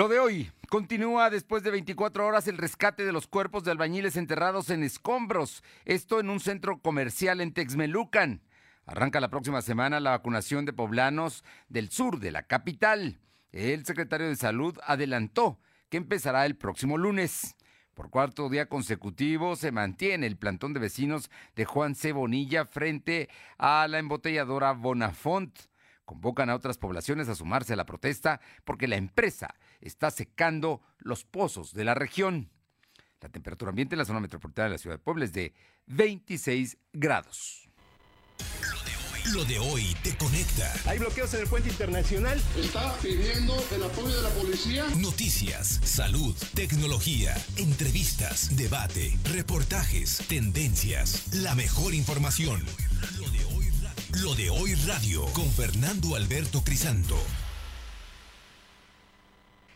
Lo de hoy. Continúa después de 24 horas el rescate de los cuerpos de albañiles enterrados en escombros. Esto en un centro comercial en Texmelucan. Arranca la próxima semana la vacunación de poblanos del sur de la capital. El secretario de Salud adelantó que empezará el próximo lunes. Por cuarto día consecutivo se mantiene el plantón de vecinos de Juan C. Bonilla frente a la embotelladora Bonafont. Convocan a otras poblaciones a sumarse a la protesta porque la empresa está secando los pozos de la región. La temperatura ambiente en la zona metropolitana de la ciudad de Puebla es de 26 grados. Lo de hoy te conecta. Hay bloqueos en el puente internacional. Está pidiendo el apoyo de la policía. Noticias, salud, tecnología, entrevistas, debate, reportajes, tendencias, la mejor información. Lo de hoy radio con Fernando Alberto Crisanto.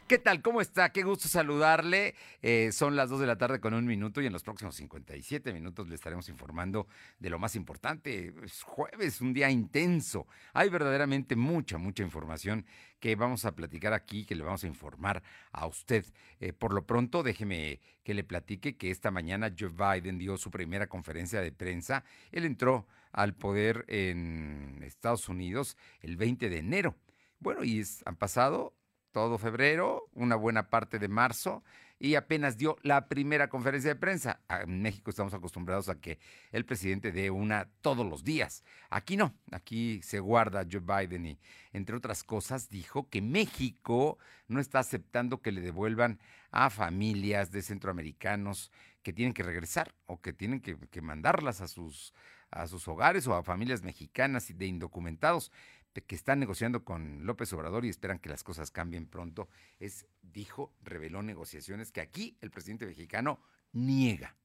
¿Qué tal? ¿Cómo está? Qué gusto saludarle. Eh, son las 2 de la tarde con un minuto y en los próximos 57 minutos le estaremos informando de lo más importante. Es jueves, un día intenso. Hay verdaderamente mucha, mucha información que vamos a platicar aquí, que le vamos a informar a usted. Eh, por lo pronto, déjeme que le platique que esta mañana Joe Biden dio su primera conferencia de prensa. Él entró al poder en Estados Unidos el 20 de enero. Bueno, y han pasado todo febrero, una buena parte de marzo, y apenas dio la primera conferencia de prensa. Ah, en México estamos acostumbrados a que el presidente dé una todos los días. Aquí no, aquí se guarda Joe Biden y, entre otras cosas, dijo que México no está aceptando que le devuelvan a familias de centroamericanos que tienen que regresar o que tienen que mandarlas a sus, a sus hogares o a familias mexicanas de indocumentados que están negociando con López Obrador y esperan que las cosas cambien pronto, es, dijo, reveló negociaciones que aquí el presidente mexicano niega.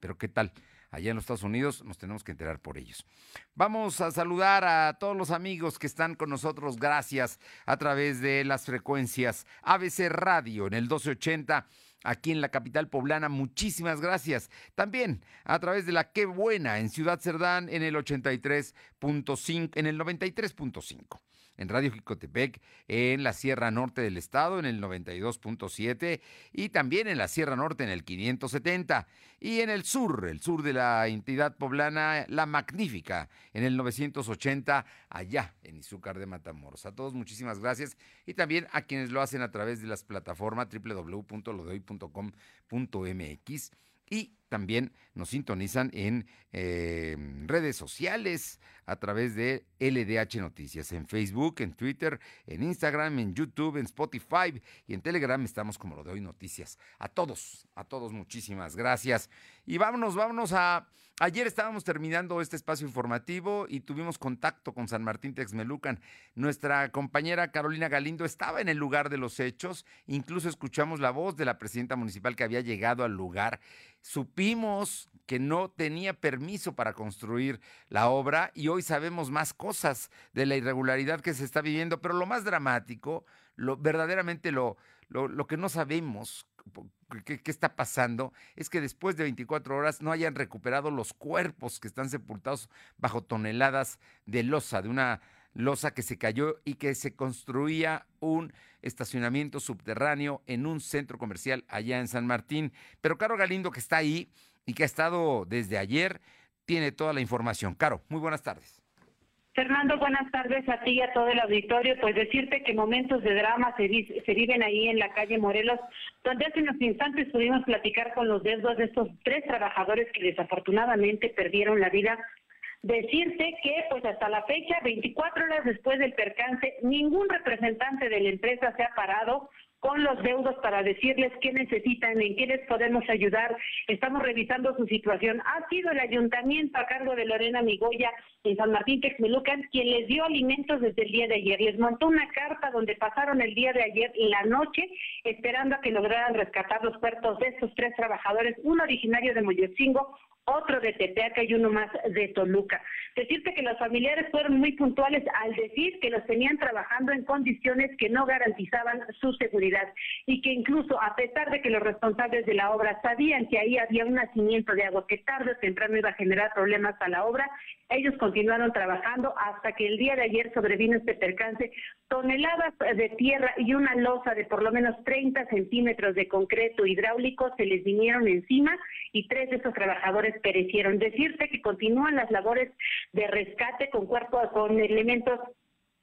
Pero ¿qué tal? Allá en los Estados Unidos nos tenemos que enterar por ellos. Vamos a saludar a todos los amigos que están con nosotros, gracias a través de las frecuencias ABC Radio en el 1280 aquí en la capital poblana. Muchísimas gracias. También a través de la Qué Buena en Ciudad Cerdán en el 83.5, en el 93.5 en Radio Jicotepec, en la Sierra Norte del Estado, en el 92.7 y también en la Sierra Norte en el 570 y en el sur, el sur de la entidad poblana, La Magnífica, en el 980 allá en Izúcar de Matamoros. A todos muchísimas gracias y también a quienes lo hacen a través de las plataformas www.lodoy.com.mx y también nos sintonizan en eh, redes sociales a través de LDH Noticias, en Facebook, en Twitter, en Instagram, en YouTube, en Spotify y en Telegram estamos como lo de hoy noticias. A todos, a todos muchísimas gracias. Y vámonos, vámonos a... Ayer estábamos terminando este espacio informativo y tuvimos contacto con San Martín Texmelucan. Nuestra compañera Carolina Galindo estaba en el lugar de los hechos, incluso escuchamos la voz de la presidenta municipal que había llegado al lugar. Supimos que no tenía permiso para construir la obra y hoy sabemos más cosas de la irregularidad que se está viviendo, pero lo más dramático, lo verdaderamente lo, lo, que no sabemos qué, está pasando es que después de 24 horas no hayan recuperado los cuerpos que están sepultados bajo toneladas de losa, de una losa que se cayó y que se construía un estacionamiento subterráneo en un centro comercial allá en San Martín. Pero Caro Galindo, que está ahí y que ha estado desde ayer, tiene toda la información. Caro, muy buenas tardes. Fernando, buenas tardes a ti y a todo el auditorio. Pues decirte que momentos de drama se, se, viven ahí en la calle Morelos, donde hace unos instantes pudimos platicar con los dedos de estos tres trabajadores que desafortunadamente perdieron la vida decirte que pues hasta la fecha, 24 horas después del percance, ningún representante de la empresa se ha parado con los deudos para decirles qué necesitan, en qué les podemos ayudar. Estamos revisando su situación. Ha sido el ayuntamiento a cargo de Lorena Migoya en San Martín Texmelucan quien les dio alimentos desde el día de ayer. Les montó una carta donde pasaron el día de ayer y la noche esperando a que lograran rescatar los cuerpos de estos tres trabajadores, uno originario de Moyotzingo, otro de Tepeaca y uno más de Toluca. Decirte que los familiares fueron muy puntuales al decir que los tenían trabajando en condiciones que no garantizaban su seguridad y que incluso a pesar de que los responsables de la obra sabían que ahí había un nacimiento de agua que tarde o temprano iba a generar problemas a la obra, Ellos continuaron trabajando hasta que el día de ayer sobrevino este percance. Toneladas de tierra y una losa de por lo menos 30 centímetros de concreto hidráulico se les vinieron encima y tres de esos trabajadores perecieron. Decirte que continúan las labores de rescate con cuerpo, con elementos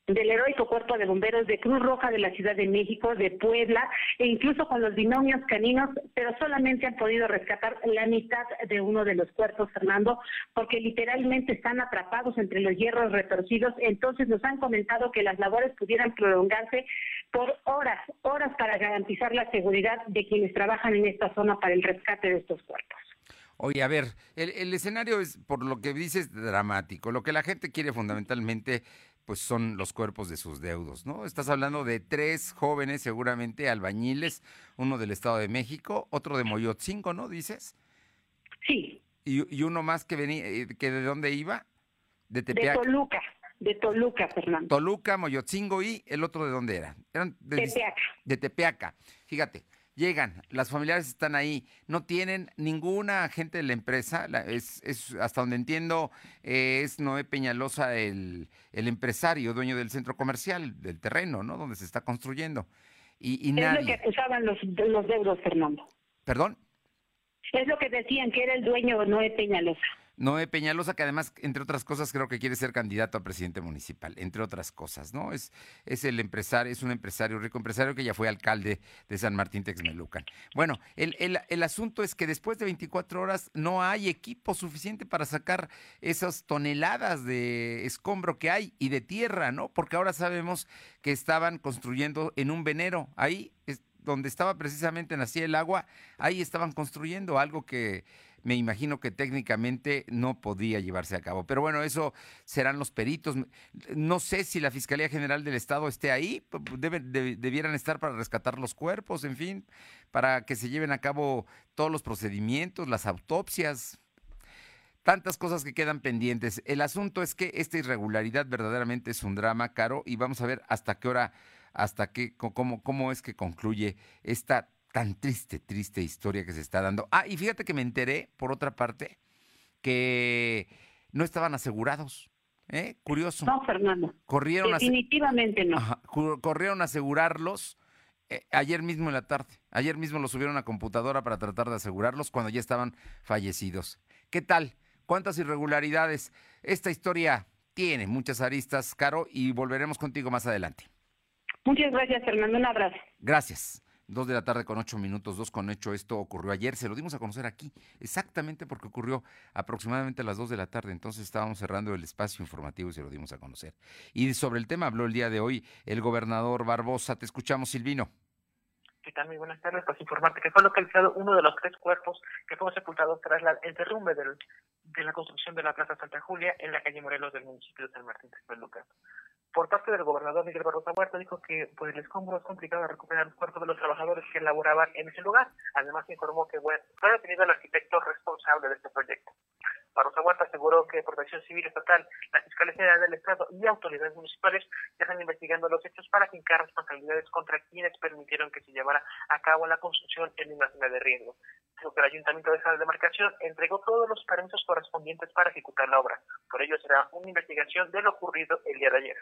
del heroico cuerpo de bomberos de Cruz Roja de la Ciudad de México, de Puebla, e incluso con los binomios caninos, pero solamente han podido rescatar la mitad de uno de los cuerpos, Fernando, porque literalmente están atrapados entre los hierros retorcidos. Entonces nos han comentado que las labores pudieran prolongarse por horas, horas para garantizar la seguridad de quienes trabajan en esta zona para el rescate de estos cuerpos. Oye, a ver, el, el, escenario es, por lo que dices, dramático. Lo que la gente quiere fundamentalmente pues son los cuerpos de sus deudos, ¿no? Estás hablando de tres jóvenes, seguramente albañiles, uno del Estado de México, otro de Moyotzingo, ¿no? Dices. Sí. Y, uno más que venía, eh, que de dónde iba? De Tepeaca. De Toluca, de Toluca, Fernando. Toluca, Moyotzingo y el otro de dónde era? Eran de Tepeaca. De Tepeaca. Fíjate, llegan, las familiares están ahí, no tienen ninguna agente de la empresa, es, es, hasta donde entiendo, eh, es Noé Peñalosa el, el, empresario, dueño del centro comercial, del terreno, ¿no? Donde se está construyendo. Y, y es lo que acusaban los, los deudos, Fernando. ¿Perdón? Es lo que decían, que era el dueño Noé Peñalosa. Noé Peñalosa, que además, entre otras cosas, creo que quiere ser candidato a presidente municipal, entre otras cosas, ¿no? Es, es el empresario, es un empresario, rico empresario que ya fue alcalde de San Martín Texmelucan. Bueno, el, el, el asunto es que después de 24 horas no hay equipo suficiente para sacar esas toneladas de escombro que hay y de tierra, ¿no? Porque ahora sabemos que estaban construyendo en un venero, ahí donde estaba precisamente nacía el agua, ahí estaban construyendo algo que me imagino que técnicamente no podía llevarse a cabo. Pero bueno, eso serán los peritos. No sé si la Fiscalía General del Estado esté ahí, debieran estar para rescatar los cuerpos, en fin, para que se lleven a cabo todos los procedimientos, las autopsias, tantas cosas que quedan pendientes. El asunto es que esta irregularidad verdaderamente es un drama, Caro, y vamos a ver hasta qué hora, hasta qué, cómo, cómo es que concluye esta tan triste, triste historia que se está dando. Ah, y fíjate que me enteré, por otra parte, que no estaban asegurados. ¿Eh? Curioso. No, Fernando. Corrieron Definitivamente no. corrieron a asegurarlos eh, ayer mismo en la tarde. Ayer mismo los subieron a computadora para tratar de asegurarlos cuando ya estaban fallecidos. ¿Qué tal? ¿Cuántas irregularidades? Esta historia tiene muchas aristas, Caro, y volveremos contigo más adelante. Muchas gracias, Fernando. Un abrazo. Gracias. Dos de la tarde con ocho minutos, dos con hecho. Esto ocurrió ayer, se lo dimos a conocer aquí, exactamente porque ocurrió aproximadamente a las dos de la tarde. Entonces estábamos cerrando el espacio informativo y se lo dimos a conocer. Y sobre el tema habló el día de hoy el gobernador Barbosa. Te escuchamos, Silvino. ¿Qué tal? Muy buenas tardes. Pues informarte que fue localizado uno de los tres cuerpos que fue sepultado tras el derrumbe del, de la construcción de la Plaza Santa Julia en la calle Morelos del municipio de San Martín de Lucas por parte del gobernador Miguel Barroso Huerta dijo que por el escombro es complicado recuperar los cuerpos de los trabajadores que laboraban en ese lugar. Además informó que fue detenido el arquitecto responsable de este proyecto. Barroso Huerta aseguró que Protección Civil Estatal, la Fiscalía General del Estado y autoridades municipales ya están investigando los hechos para fincar responsabilidades contra quienes permitieron que se llevara a cabo la construcción en una zona de riesgo. Dijo que el Ayuntamiento de esa demarcación entregó todos los permisos correspondientes para ejecutar la obra. Por ello será una investigación de lo ocurrido el día de ayer.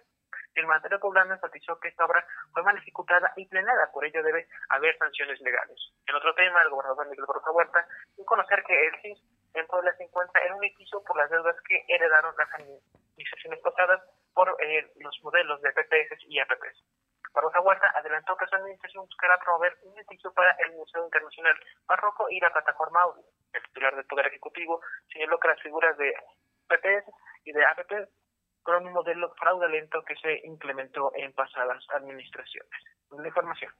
El mandatario poblano enfatizó que esta obra fue mal ejecutada y planeada, por ello debe haber sanciones legales. En otro tema, el gobernador Miguel Barroso Huerta dio conocer que el CIS en Puebla se encuentra en un edificio por las deudas que heredaron las administraciones pasadas por eh, los modelos de PPS y APPs. Barroso Huerta adelantó que su administración buscará promover un edificio para el Museo Internacional Barroco y la plataforma Audio. El titular del Poder Ejecutivo señaló que las figuras de PPS y de APP con un modelo fraudulento que se implementó en pasadas administraciones. La información.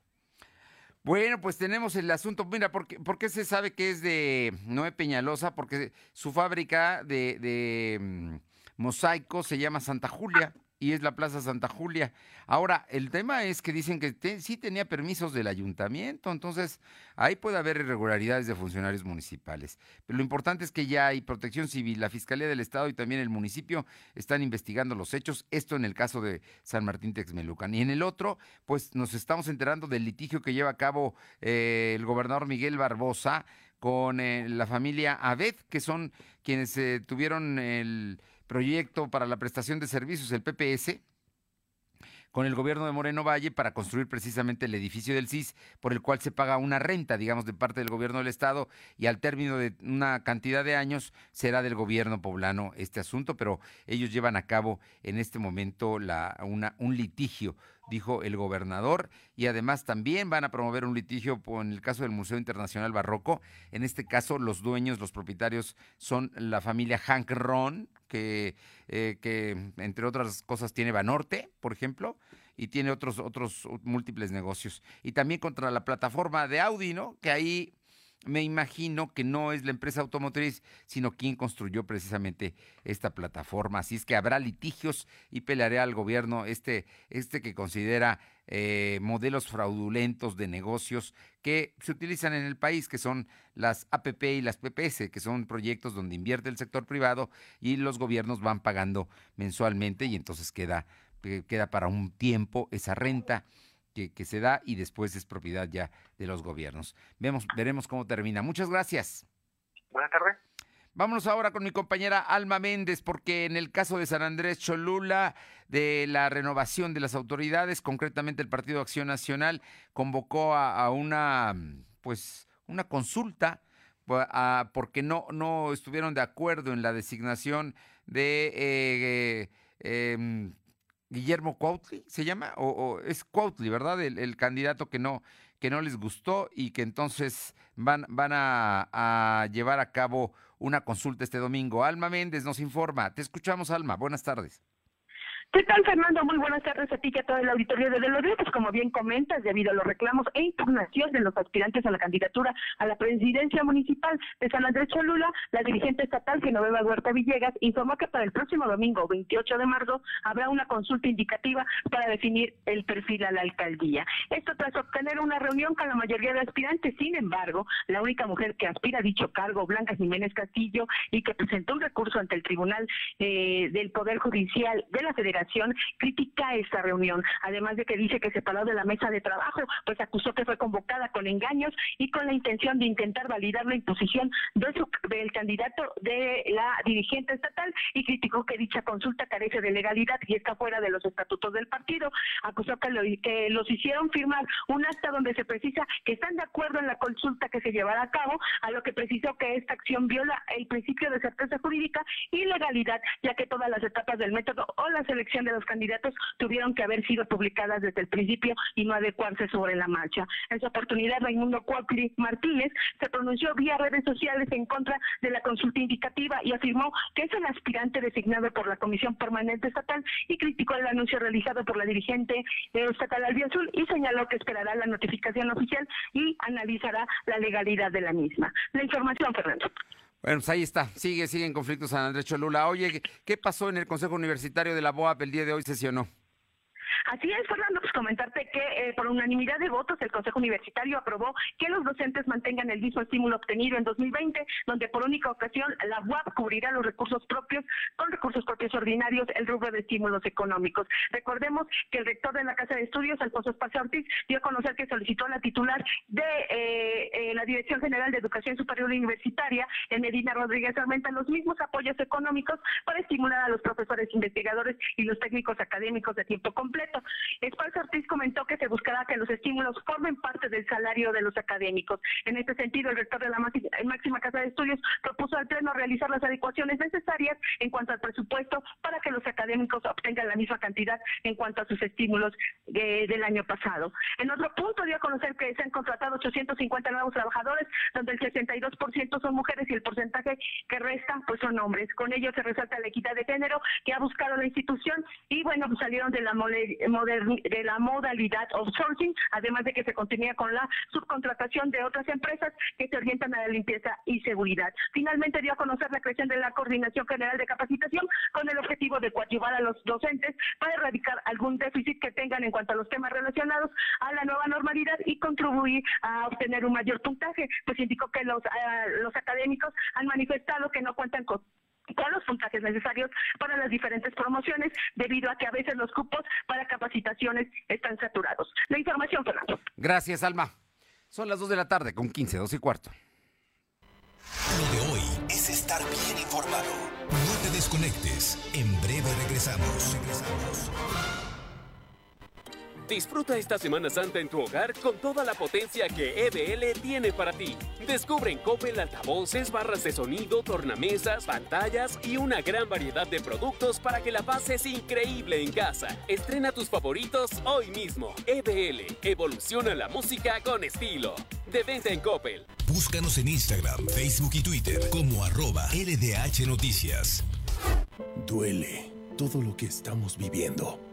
Bueno, pues tenemos el asunto. Mira, ¿por qué, ¿por qué, se sabe que es de Noé Peñalosa? Porque su fábrica de, de mm, mosaico se llama Santa Julia y es la Plaza Santa Julia. Ahora, el tema es que dicen que sí tenía permisos del ayuntamiento, entonces ahí puede haber irregularidades de funcionarios municipales. Pero lo importante es que ya hay protección civil, la Fiscalía del Estado y también el municipio están investigando los hechos, esto en el caso de San Martín Texmelucan. Y en el otro, pues nos estamos enterando del litigio que lleva a cabo eh, el gobernador Miguel Barbosa con eh, la familia Abed, que son quienes eh, tuvieron el proyecto para la prestación de servicios, el PPS, con el gobierno de Moreno Valle para construir precisamente el edificio del CIS, por el cual se paga una renta, digamos, de parte del gobierno del Estado, y al término de una cantidad de años será del gobierno poblano este asunto, pero ellos llevan a cabo en este momento una, un litigio dijo el gobernador, y además también van a promover un litigio en el caso del Museo Internacional Barroco. En este caso, los dueños, los propietarios son la familia Hank Ron, que, eh, que entre otras cosas tiene Banorte, por ejemplo, y tiene otros, otros múltiples negocios. Y también contra la plataforma de Audi, ¿no? Que ahí me imagino que no es la empresa automotriz, sino quien construyó precisamente esta plataforma. Así es que habrá litigios y pelearé al gobierno este, este que considera eh, modelos fraudulentos de negocios que se utilizan en el país, que son las APP y las PPS, que son proyectos donde invierte el sector privado y los gobiernos van pagando mensualmente y entonces queda, eh, queda para un tiempo esa renta. Que, que, se da y después es propiedad ya de los gobiernos. Vemos, veremos cómo termina. Muchas gracias. Buenas tardes. Vámonos ahora con mi compañera Alma Méndez, porque en el caso de San Andrés Cholula, de la renovación de las autoridades, concretamente el Partido Acción Nacional, convocó a, a una, pues, una consulta a, porque no, no estuvieron de acuerdo en la designación de eh, eh, Guillermo Cuautli, ¿se llama? O, o es Cuautli, ¿verdad? El, el, candidato que no, que no les gustó y que entonces van, van a, a llevar a cabo una consulta este domingo. Alma Méndez nos informa. Te escuchamos, Alma. Buenas tardes. ¿Qué tal, Fernando? Muy buenas tardes a ti y a todo el auditorio de Delodía. Pues como bien comentas, debido a los reclamos e impugnación de los aspirantes a la candidatura a la presidencia municipal de San Andrés Cholula, la dirigente estatal Genoveva Huerta Villegas informó que para el próximo domingo, 28 de marzo, habrá una consulta indicativa para definir el perfil a la alcaldía. Esto tras obtener una reunión con la mayoría de aspirantes. Sin embargo, la única mujer que aspira a dicho cargo, Blanca Jiménez Castillo, y que presentó un recurso ante el Tribunal eh, del Poder Judicial de la Federación, critica esta reunión, además de que dice que se paró de la mesa de trabajo, pues acusó que fue convocada con engaños y con la intención de intentar validar la imposición de su, del candidato de la dirigente estatal y criticó que dicha consulta carece de legalidad y está fuera de los estatutos del partido. Acusó que, lo, que los hicieron firmar un acta donde se precisa que están de acuerdo en la consulta que se llevará a cabo, a lo que precisó que esta acción viola el principio de certeza jurídica y legalidad, ya que todas las etapas del método o la de los candidatos tuvieron que haber sido publicadas desde el principio y no adecuarse sobre la marcha. En su oportunidad, Raimundo Cuauhtli Martínez se pronunció vía redes sociales en contra de la consulta indicativa y afirmó que es el aspirante designado por la Comisión Permanente Estatal y criticó el anuncio realizado por la dirigente estatal Albiazul y señaló que esperará la notificación oficial y analizará la legalidad de la misma. La información, Fernando. Bueno, pues ahí está. Sigue, sigue en conflicto San Andrés Cholula. Oye, ¿qué pasó en el Consejo Universitario de la BOAP el día de hoy sesionó? Así es, Fernando, pues comentarte que eh, por unanimidad de votos el Consejo Universitario aprobó que los docentes mantengan el mismo estímulo obtenido en 2020, donde por única ocasión la UAP cubrirá los recursos propios con recursos propios ordinarios el rubro de estímulos económicos. Recordemos que el rector de la Casa de Estudios, Alfonso Espacio Ortiz, dio a conocer que solicitó a la titular de eh, eh, la Dirección General de Educación Superior Universitaria, en Medina Rodríguez Armenta, los mismos apoyos económicos para estimular a los profesores investigadores y los técnicos académicos de tiempo completo. Esparza Ortiz comentó que se buscará que los estímulos formen parte del salario de los académicos. En este sentido, el rector de la máxima casa de estudios propuso al Pleno realizar las adecuaciones necesarias en cuanto al presupuesto para que los académicos obtengan la misma cantidad en cuanto a sus estímulos de, del año pasado. En otro punto, dio a conocer que se han contratado 850 nuevos trabajadores, donde el 62% son mujeres y el porcentaje que resta pues son hombres. Con ello se resalta la equidad de género que ha buscado la institución y bueno, salieron de la mole de la modalidad outsourcing, además de que se continúa con la subcontratación de otras empresas que se orientan a la limpieza y seguridad. Finalmente dio a conocer la creación de la Coordinación General de Capacitación con el objetivo de coadyuvar a los docentes para erradicar algún déficit que tengan en cuanto a los temas relacionados a la nueva normalidad y contribuir a obtener un mayor puntaje. Pues indicó que los, uh, los académicos han manifestado que no cuentan con con los puntajes necesarios para las diferentes promociones, debido a que a veces los cupos para capacitaciones están saturados. La información, Fernando. Gracias, Alma. Son las 2 de la tarde con 15, 2 y cuarto. Lo de hoy es estar bien informado. No te desconectes. En breve regresamos. Regresamos. Disfruta esta Semana Santa en tu hogar con toda la potencia que EBL tiene para ti. Descubre en Coppel altavoces, barras de sonido, tornamesas, pantallas y una gran variedad de productos para que la pases increíble en casa. Estrena tus favoritos hoy mismo. EBL, evoluciona la música con estilo. De venta en Coppel. Búscanos en Instagram, Facebook y Twitter como arroba LDH Noticias. Duele todo lo que estamos viviendo.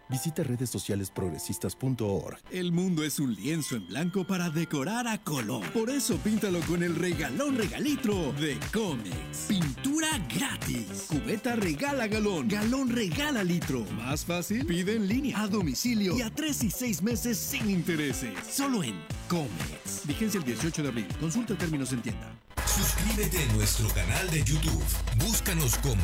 Visita redes sociales progresistas.org. El mundo es un lienzo en blanco para decorar a color. Por eso píntalo con el regalón regalitro de Comex. Pintura gratis. Cubeta regala galón. Galón regala litro. Más fácil, pide en línea, a domicilio y a tres y seis meses sin intereses. Solo en Comex. Vigencia el 18 de abril. Consulta términos en tienda. Suscríbete a nuestro canal de YouTube. Búscanos como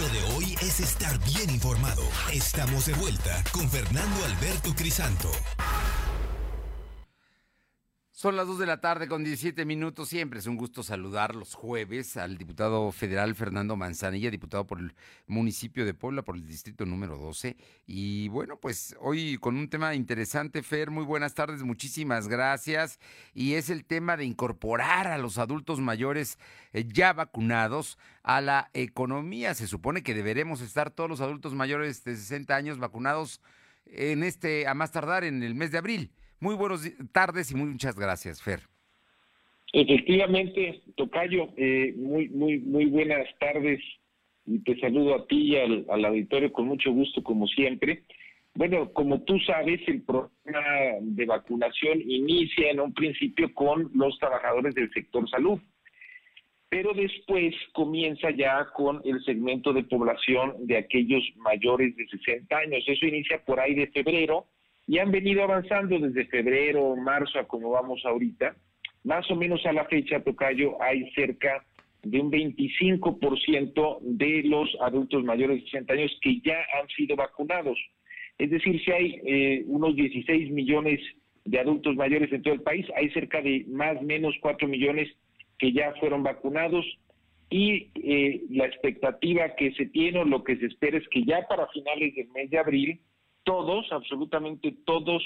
Lo de hoy es estar bien informado. Estamos de vuelta con Fernando Alberto Crisanto. Son las 2 de la tarde con 17 minutos. Siempre es un gusto saludar los jueves al diputado federal Fernando Manzanilla, diputado por el municipio de Puebla, por el distrito número 12. Y bueno, pues hoy con un tema interesante, Fer. Muy buenas tardes, muchísimas gracias. Y es el tema de incorporar a los adultos mayores eh, ya vacunados a la economía. Se supone que deberemos estar todos los adultos mayores de 60 años vacunados en este, a más tardar en el mes de abril. Muy buenas tardes y muchas gracias, Fer. Efectivamente, Tocayo, eh, muy, muy, muy buenas tardes y te saludo a ti y al, al, auditorio con mucho gusto, como siempre. Bueno, como tú sabes, el programa de vacunación inicia en un principio con los trabajadores del sector salud, pero después comienza ya con el segmento de población de aquellos mayores de 60 años. Eso inicia por ahí de febrero y han venido avanzando desde febrero, marzo, a como vamos ahorita. Más o menos a la fecha, Tocayo, hay cerca de un 25% de los adultos mayores de 60 años que ya han sido vacunados. Es decir, si hay eh, unos 16 millones de adultos mayores en todo el país, hay cerca de más o menos 4 millones que ya fueron vacunados y eh, la expectativa que se tiene o lo que se espera es que ya para finales del mes de abril todos, absolutamente todos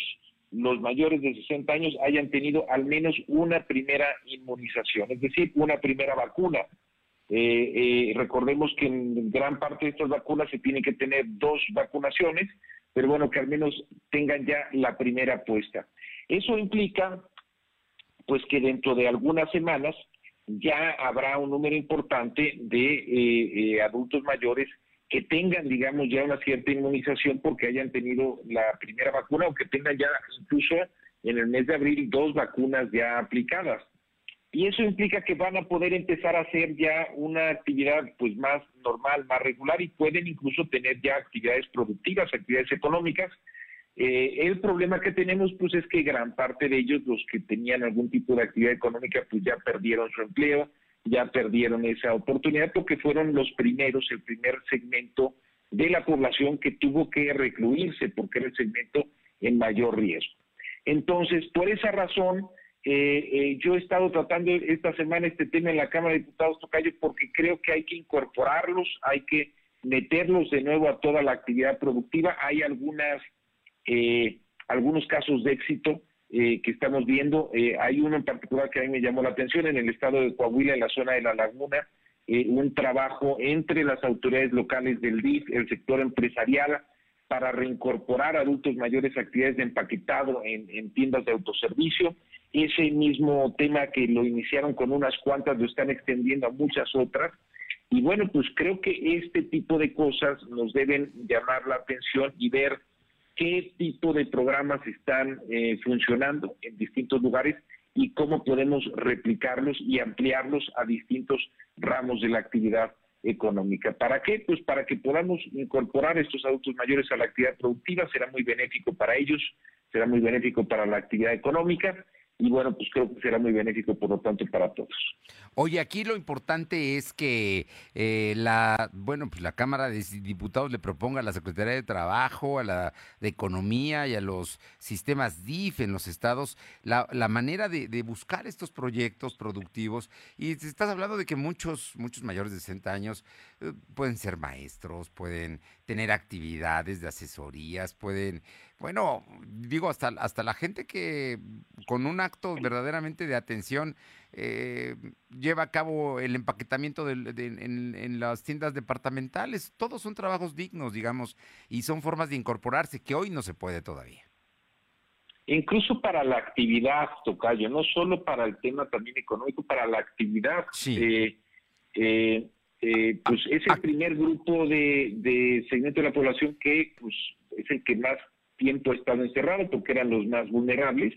los mayores de 60 años hayan tenido al menos una primera inmunización, es decir, una primera vacuna. Eh, eh, recordemos que en gran parte de estas vacunas se tienen que tener dos vacunaciones, pero bueno, que al menos tengan ya la primera puesta. Eso implica, pues, que dentro de algunas semanas ya habrá un número importante de eh, adultos mayores que tengan, digamos, ya una cierta inmunización porque hayan tenido la primera vacuna o que tengan ya incluso en el mes de abril dos vacunas ya aplicadas. Y eso implica que van a poder empezar a hacer ya una actividad pues más normal, más regular y pueden incluso tener ya actividades productivas, actividades económicas. Eh, el problema que tenemos pues es que gran parte de ellos, los que tenían algún tipo de actividad económica, pues ya perdieron su empleo, ya perdieron esa oportunidad porque fueron los primeros, el primer segmento de la población que tuvo que recluirse porque era el segmento en mayor riesgo. Entonces, por esa razón, eh, eh, yo he estado tratando esta semana este tema en la Cámara de Diputados Tocayo porque creo que hay que incorporarlos, hay que meterlos de nuevo a toda la actividad productiva. Hay algunas, eh, algunos casos de éxito eh, que estamos viendo. Eh, hay uno en particular que a mí me llamó la atención en el estado de Coahuila, en la zona de la laguna, eh, un trabajo entre las autoridades locales del DIF, el sector empresarial, para reincorporar adultos mayores a actividades de empaquetado en, en tiendas de autoservicio. Ese mismo tema que lo iniciaron con unas cuantas lo están extendiendo a muchas otras. Y bueno, pues creo que este tipo de cosas nos deben llamar la atención y ver qué tipo de programas están eh, funcionando en distintos lugares y cómo podemos replicarlos y ampliarlos a distintos ramos de la actividad económica. ¿Para qué? Pues para que podamos incorporar estos adultos mayores a la actividad productiva, será muy benéfico para ellos, será muy benéfico para la actividad económica y bueno, pues creo que será muy benéfico por lo tanto para todos. Oye, aquí lo importante es que eh, la, bueno, pues la Cámara de Diputados le proponga a la Secretaría de Trabajo, a la de Economía y a los sistemas DIF en los estados la, la manera de, buscar estos proyectos productivos. Y estás hablando de que muchos, muchos mayores de 60 años eh, pueden ser maestros, pueden tener actividades de asesorías, pueden bueno, digo, hasta, hasta la gente que con un acto verdaderamente de atención eh, lleva a cabo el empaquetamiento de, en, en, las tiendas departamentales, todos son trabajos dignos, digamos, y son formas de incorporarse que hoy no se puede todavía. Incluso para la actividad, Tocayo, no solo para el tema también económico, para la actividad. Sí. Eh, eh, eh, pues es el primer grupo de, de segmento de la población que pues, es el que más tiempo estado encerrado porque eran los más vulnerables.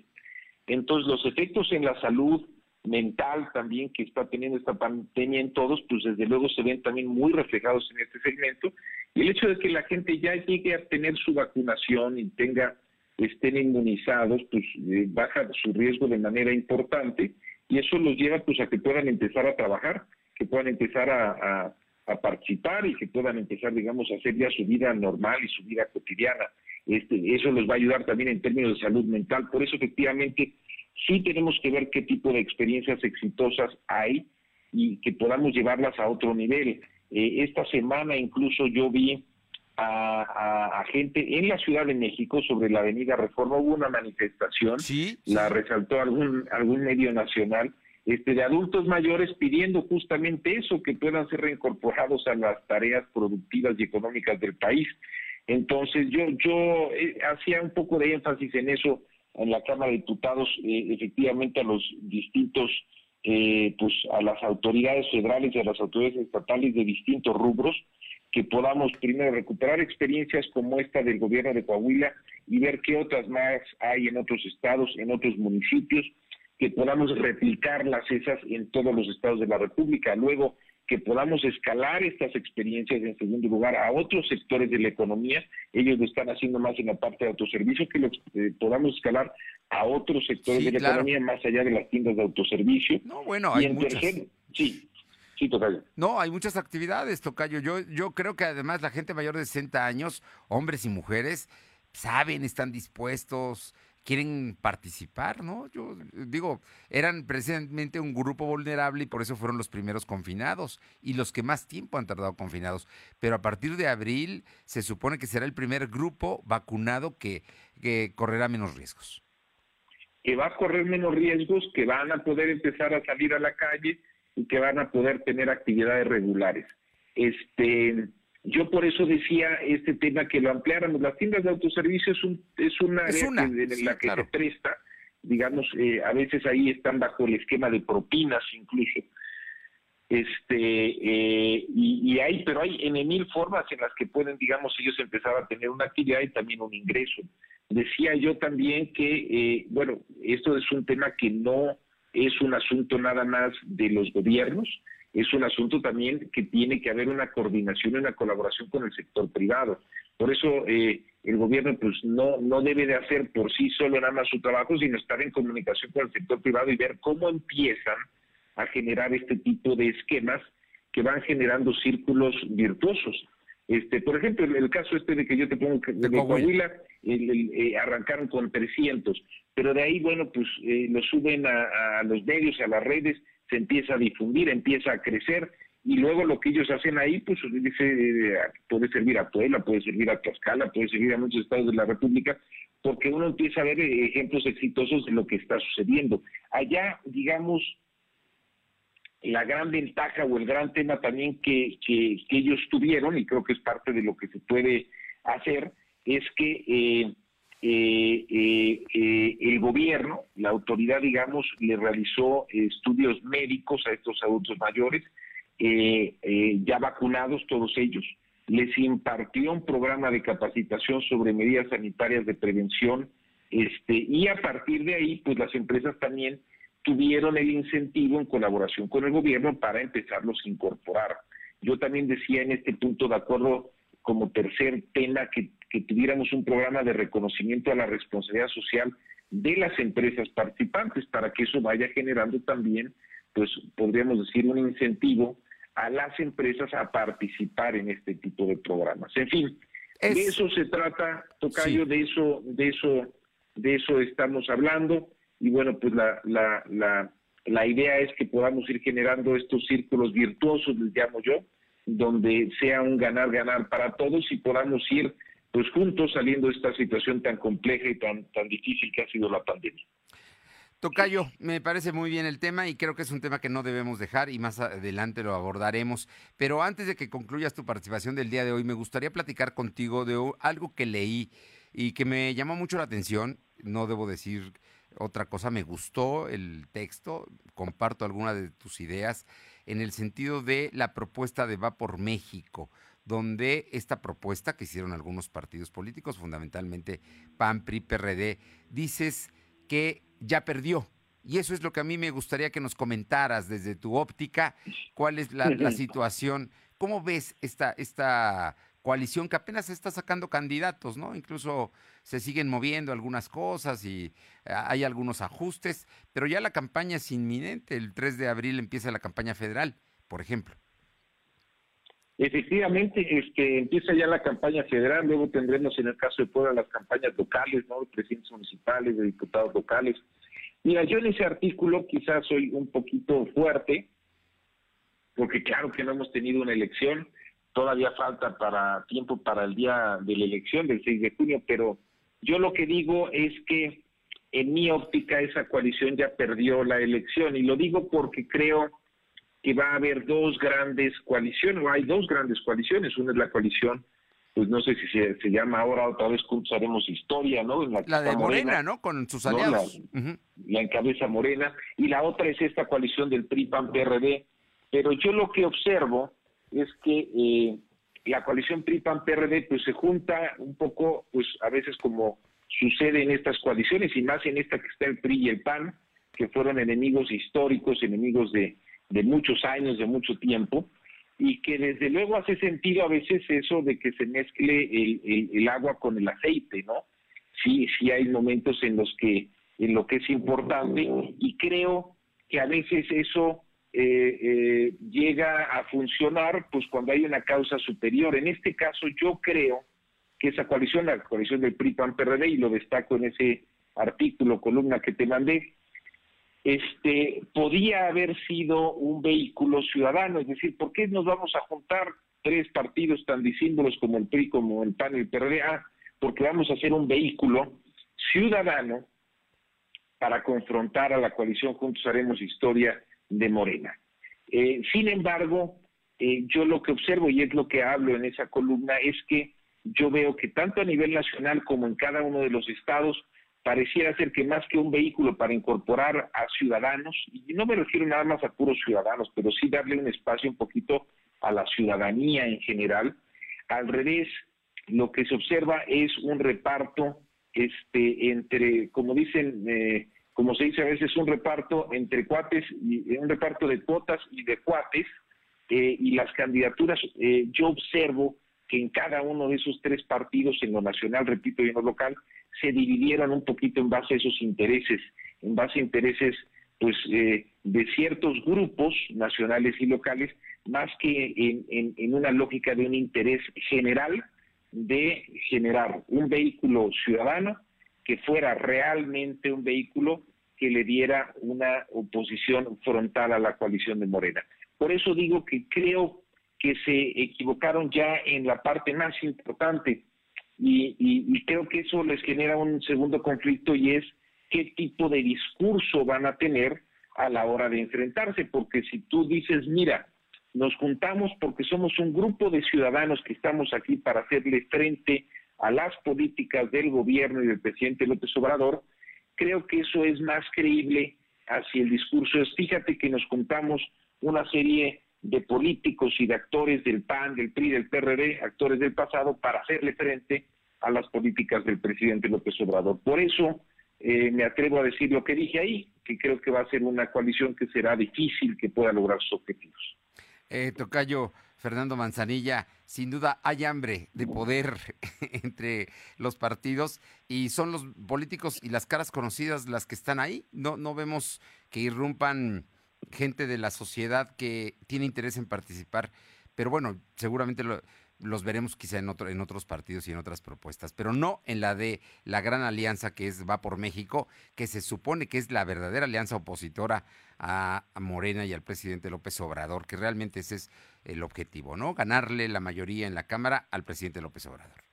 Entonces, los efectos en la salud mental también que está teniendo esta pandemia en todos, pues desde luego se ven también muy reflejados en este segmento. Y el hecho de que la gente ya llegue a tener su vacunación y tenga, estén inmunizados, pues eh, baja su riesgo de manera importante y eso los lleva pues a que puedan empezar a trabajar, que puedan empezar a, a participar y que puedan empezar, digamos, a hacer ya su vida normal y su vida cotidiana. Este, eso les va a ayudar también en términos de salud mental. Por eso, efectivamente, sí tenemos que ver qué tipo de experiencias exitosas hay y que podamos llevarlas a otro nivel. Eh, esta semana incluso yo vi a, a, a, gente en la Ciudad de México sobre la Avenida Reforma, hubo una manifestación, ¿Sí? la resaltó algún, algún medio nacional, este, de adultos mayores pidiendo justamente eso, que puedan ser reincorporados a las tareas productivas y económicas del país. Entonces yo, yo eh, hacía un poco de énfasis en eso en la Cámara de Diputados, eh, efectivamente a los distintos, eh, pues a las autoridades federales y a las autoridades estatales de distintos rubros, que podamos primero recuperar experiencias como esta del gobierno de Coahuila y ver qué otras más hay en otros estados, en otros municipios, que podamos replicarlas esas en todos los estados de la República. Luego, que podamos escalar estas experiencias en segundo lugar a otros sectores de la economía, ellos lo están haciendo más en la parte de autoservicio, que lo eh, podamos escalar a otros sectores Sí, de la claro. economía más allá de las tiendas de autoservicio. No, bueno, y hay en muchas. sí, Tocayo. No, hay muchas actividades, Tocayo. Yo, yo creo que además la gente mayor de 60 años, hombres y mujeres, saben, están dispuestos, quieren participar, ¿no? Yo eh, digo, eran precisamente un grupo vulnerable y por eso fueron los primeros confinados y los que más tiempo han tardado confinados. Pero a partir de abril se supone que será el primer grupo vacunado que, que correrá menos riesgos. que va a correr menos riesgos, que van a poder empezar a salir a la calle y que van a poder tener actividades regulares. Este, yo por eso decía este tema que lo ampliáramos. Las tiendas de autoservicio es un es una Es área una, que- en sí, la que claro. se presta, digamos, eh, a veces ahí están bajo el esquema de propinas incluso. Este eh, y, y hay, pero hay en mil formas en las que pueden, digamos, ellos empezar a tener una actividad y también un ingreso. Decía yo también que, eh, bueno, esto es un tema que no es un asunto nada más de los gobiernos, es un asunto también que tiene que haber una coordinación y una colaboración con el sector privado. Por eso eh, el gobierno pues no, no debe de hacer por sí solo nada más su trabajo, sino estar en comunicación con el sector privado y ver cómo empiezan a generar este tipo de esquemas que van generando círculos virtuosos. Este, por ejemplo, el, el caso este de que yo te pongo de, Coahuila, el- el, eh, arrancaron con 300, pero de ahí, bueno, pues eh, lo suben a, a los medios, a las redes, se empieza a difundir, empieza a crecer, y luego lo que ellos hacen ahí, pues puede servir a Puebla, puede servir a Tlaxcala, puede servir a muchos estados de la República, porque uno empieza a ver eh, ejemplos exitosos de lo que está sucediendo. Allá, digamos, la gran ventaja o el gran tema también que, que, ellos tuvieron, y creo que es parte de lo que se puede hacer, es que eh, eh, eh, el gobierno, la autoridad, digamos, le realizó estudios médicos a estos adultos mayores, ya vacunados todos ellos, les impartió un programa de capacitación sobre medidas sanitarias de prevención, este, y a partir de ahí, pues las empresas también tuvieron el incentivo en colaboración con el gobierno para empezarlos a incorporar. Yo también decía en este punto, de acuerdo como tercer tema, que, que tuviéramos un programa de reconocimiento a la responsabilidad social de las empresas participantes para que eso vaya generando también, pues podríamos decir, un incentivo a las empresas a participar en este tipo de programas. En fin, de eso se trata, Tocayo, de eso, de eso, de eso estamos hablando y bueno, pues la, la, la, la idea es que podamos ir generando estos círculos virtuosos, les llamo yo, donde sea un ganar-ganar para todos y podamos ir pues juntos saliendo de esta situación tan compleja y tan, tan difícil que ha sido la pandemia. Tocayo, me parece muy bien el tema y creo que es un tema que no debemos dejar y más adelante lo abordaremos. Pero antes de que concluyas tu participación del día de hoy, me gustaría platicar contigo de algo que leí y que me llamó mucho la atención. No debo decir otra cosa, me gustó el texto, comparto algunas de tus ideas en el sentido de la propuesta de Va por México, donde esta propuesta que hicieron algunos partidos políticos, fundamentalmente PAN, PRI, PRD, dices que ya perdió. Y eso es lo que a mí me gustaría que nos comentaras desde tu óptica, cuál es la, la situación, cómo ves esta, esta coalición que apenas está sacando candidatos, ¿no? Incluso se siguen moviendo algunas cosas y eh, hay algunos ajustes, pero ya la campaña es inminente. El 3 de abril empieza la campaña federal, por ejemplo. Efectivamente, este, empieza ya la campaña federal, luego tendremos en el caso de Puebla las campañas locales, ¿no? De presidentes municipales, de diputados locales. Mira, yo en ese artículo quizás soy un poquito fuerte, porque claro que no hemos tenido una elección, todavía falta para tiempo para el día de la elección del 6 de junio, pero yo lo que digo es que en mi óptica esa coalición ya perdió la elección y lo digo porque creo que va a haber dos grandes coaliciones, o hay dos grandes coaliciones, una es la coalición pues no sé si se, llama ahora otra vez juntos haremos historia, ¿no? la, de Morena, ¿no? Con sus aliados. La, encabeza Morena y la otra es esta coalición del PRI PAN PRD, pero yo lo que observo es que eh, la coalición PRI-PAN-PRD pues se junta un poco, pues a veces como sucede en estas coaliciones y más en esta que está el PRI y el PAN, que fueron enemigos históricos, enemigos de, de muchos años, de mucho tiempo, y que desde luego hace sentido a veces eso de que se mezcle el, el, agua con el aceite, ¿no? Sí, sí hay momentos en los que, en lo que es importante, y creo que a veces eso eh, eh, llega a funcionar pues cuando hay una causa superior. En este caso yo creo que esa coalición, la coalición del PRI PAN PRD y lo destaco en ese artículo, columna que te mandé, este podía haber sido un vehículo ciudadano, es decir, ¿por qué nos vamos a juntar tres partidos tan disímbolos como el PRI, como el PAN y el PRD? Ah, porque vamos a hacer un vehículo ciudadano para confrontar a la coalición Juntos Haremos Historia de Morena. Eh, sin embargo, eh, yo lo que observo y es lo que hablo en esa columna es que yo veo que tanto a nivel nacional como en cada uno de los estados pareciera ser que más que un vehículo para incorporar a ciudadanos, y no me refiero nada más a puros ciudadanos, pero sí darle un espacio un poquito a la ciudadanía en general, al revés, lo que se observa es un reparto este entre, como dicen, eh, como se dice a veces, un reparto entre cuates, y, un reparto de cuotas y de cuates, eh, y las candidaturas, eh, yo observo que en cada uno de esos tres partidos, en lo nacional, repito, y en lo local, se dividieron un poquito en base a esos intereses, en base a intereses pues eh, de ciertos grupos nacionales y locales, más que en una lógica de un interés general de generar un vehículo ciudadano que fuera realmente un vehículo que le diera una oposición frontal a la coalición de Morena. Por eso digo que creo que se equivocaron ya en la parte más importante y, creo que eso les genera un segundo conflicto y es qué tipo de discurso van a tener a la hora de enfrentarse, porque si tú dices, mira, nos juntamos porque somos un grupo de ciudadanos que estamos aquí para hacerle frente a las políticas del gobierno y del presidente López Obrador, creo que eso es más creíble hacia el discurso. Es, fíjate que nos juntamos una serie de políticos y de actores del PAN, del PRI, del PRD, actores del pasado, para hacerle frente a las políticas del presidente López Obrador. Por eso eh, me atrevo a decir lo que dije ahí, que creo que va a ser una coalición que será difícil que pueda lograr sus objetivos. Eh, tocayo Fernando Manzanilla, sin duda hay hambre de poder entre los partidos y son los políticos y las caras conocidas las que están ahí. No, no vemos que irrumpan gente de la sociedad que tiene interés en participar, pero bueno, seguramente lo, los veremos quizá en, otro, en otros partidos y en otras propuestas, pero no en la de la gran alianza que es Va por México, que se supone que es la verdadera alianza opositora a, Morena y al presidente López Obrador, que realmente ese es el objetivo, ¿no? Ganarle la mayoría en la Cámara al presidente López Obrador.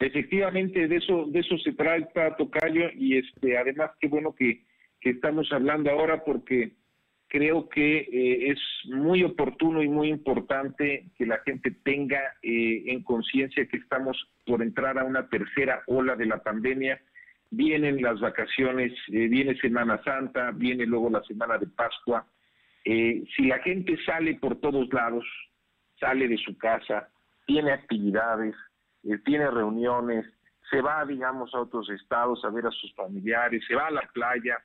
Efectivamente, de eso, de eso se trata, Tocayo, y este, además qué bueno que, estamos hablando ahora porque creo que eh, es muy oportuno y muy importante que la gente tenga eh, en conciencia que estamos por entrar a una tercera ola de la pandemia. Vienen las vacaciones, eh, viene Semana Santa, viene luego la Semana de Pascua. Si la gente sale por todos lados, sale de su casa, tiene actividades, tiene reuniones, se va, digamos, a otros estados a ver a sus familiares, se va a la playa,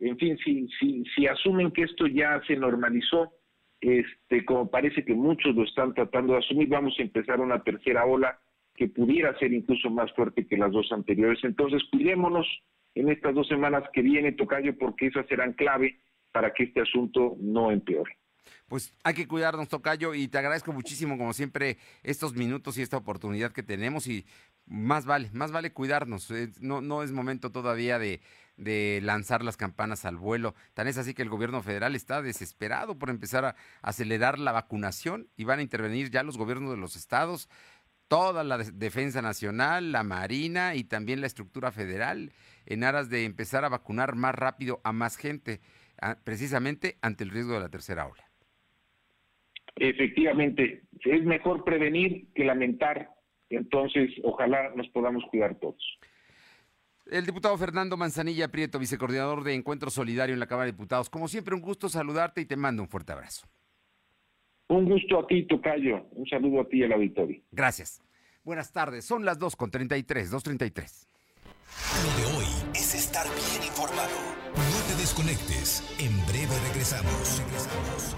en fin, si, si, si asumen que esto ya se normalizó, este, como parece que muchos lo están tratando de asumir, vamos a empezar una tercera ola que pudiera ser incluso más fuerte que las dos anteriores. Entonces, cuidémonos en estas dos semanas que viene, Tocayo, porque esas serán clave para que este asunto no empeore. Pues hay que cuidarnos, Tocayo, y te agradezco muchísimo, como siempre, estos minutos y esta oportunidad que tenemos. Y más vale, más vale cuidarnos. No, no es momento todavía de, de lanzar las campanas al vuelo. Tan es así que el gobierno federal está desesperado por empezar a acelerar la vacunación y van a intervenir ya los gobiernos de los estados, toda la defensa nacional, la marina y también la estructura federal en aras de empezar a vacunar más rápido a más gente, precisamente ante el riesgo de la tercera ola. Efectivamente, es mejor prevenir que lamentar. Entonces, ojalá nos podamos cuidar todos. El diputado Fernando Manzanilla Prieto, vicecoordinador de Encuentro Solidario en la Cámara de Diputados. Como siempre, un gusto saludarte y te mando un fuerte abrazo. Un gusto a ti, Tocayo. Un saludo a ti y al auditorio. Gracias. Buenas tardes. Son las 2.33, 2.33. Lo de hoy es estar bien informado. No te desconectes. En breve regresamos. Regresamos.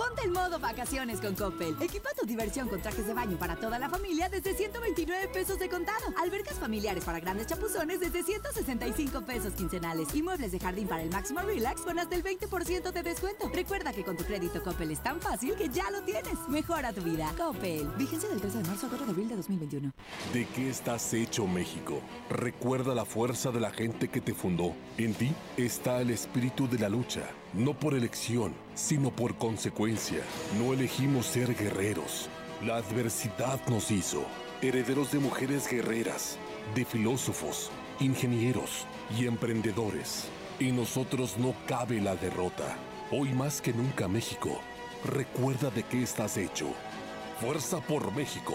Ponte en modo vacaciones con Coppel. Equipa tu diversión con trajes de baño para toda la familia desde 129 pesos de contado. Albercas familiares para grandes chapuzones desde 165 pesos quincenales. Y muebles de jardín para el máximo relax con hasta el 20% de descuento. Recuerda que con tu crédito Coppel es tan fácil que ya lo tienes. Mejora tu vida. Coppel. Vigencia del 13 de marzo a 4 de abril de 2021. ¿De qué estás hecho México? Recuerda la fuerza de la gente que te fundó. En ti está el espíritu de la lucha no por elección, sino por consecuencia. No elegimos ser guerreros. La adversidad nos hizo herederos de mujeres guerreras, de filósofos, ingenieros y emprendedores. Y nosotros no cabe la derrota. Hoy más que nunca México, recuerda de qué estás hecho. Fuerza por México.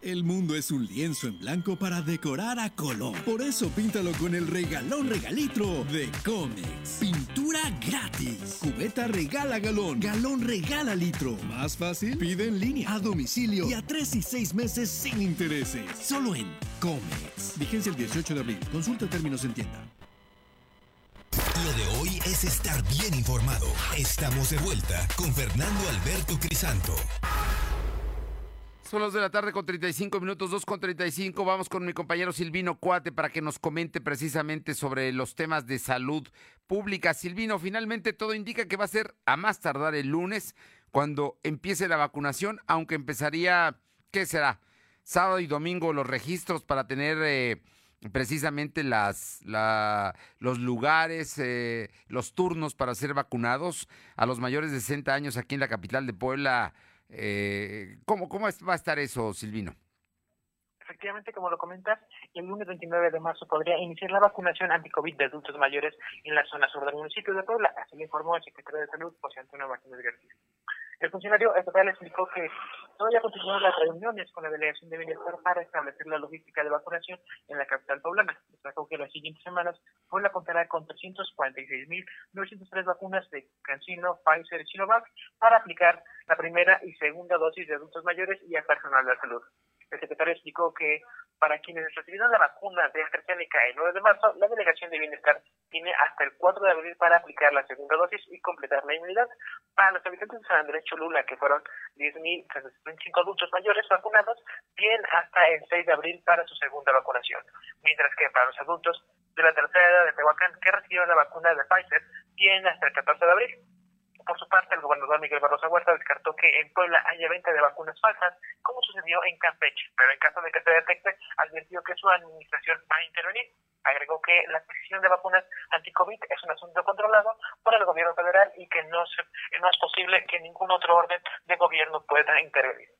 El mundo es un lienzo en blanco para decorar a color. Por eso píntalo con el regalón regalitro de Comex. Pintura gratis. Cubeta regala galón. Galón regala litro. Más fácil, pide en línea, a domicilio y a tres y seis meses sin intereses. Solo en Comex. Vigencia el 18 de abril. Consulta términos en tienda. Lo de hoy es estar bien informado. Estamos de vuelta con Fernando Alberto Crisanto. Son las de la tarde con 35 minutos, 2 con 35. Vamos con mi compañero Silvino Cuate para que nos comente precisamente sobre los temas de salud pública. Silvino, finalmente todo indica que va a ser a más tardar el lunes cuando empiece la vacunación, aunque empezaría, ¿qué será? Sábado y domingo los registros para tener eh, precisamente las, los lugares, eh, los turnos para ser vacunados a los mayores de 60 años aquí en la capital de Puebla eh, ¿cómo, ¿Cómo va a estar eso, Silvino? Efectivamente, como lo comentas, el lunes 29 de marzo podría iniciar la vacunación anti-COVID de adultos mayores en la zona sur del municipio de Puebla, así lo informó el secretario de Salud, José Antonio Martínez García. El funcionario estatal explicó que todavía continúan las reuniones con la Delegación de Bienestar para establecer la logística de vacunación en la capital poblana. Destacó que las siguientes semanas Puebla contará con 346.903 vacunas de CanSino, Pfizer y Sinovac para aplicar la primera y segunda dosis de adultos mayores y a personal de salud. El secretario explicó que para quienes recibieron la vacuna de AstraZeneca el 9 de marzo, la Delegación de Bienestar tiene hasta el 4 de abril para aplicar la segunda dosis y completar la inmunidad. Para los habitantes de San Andrés Cholula, que fueron 10.025 adultos mayores vacunados, tienen hasta el 6 de abril para su segunda vacunación. Mientras que para los adultos de la tercera edad de Tehuacán que recibieron la vacuna de Pfizer, tienen hasta el 14 de abril. Por su parte, el gobernador Miguel Barroso Huerta descartó que en Puebla haya venta de vacunas falsas, como sucedió en Campeche, pero en caso de que se detecte, advirtió que su administración va a intervenir. Agregó que la adquisición de vacunas anti-COVID es un asunto controlado por el gobierno federal y que no, no es posible que ningún otro orden de gobierno pueda intervenir.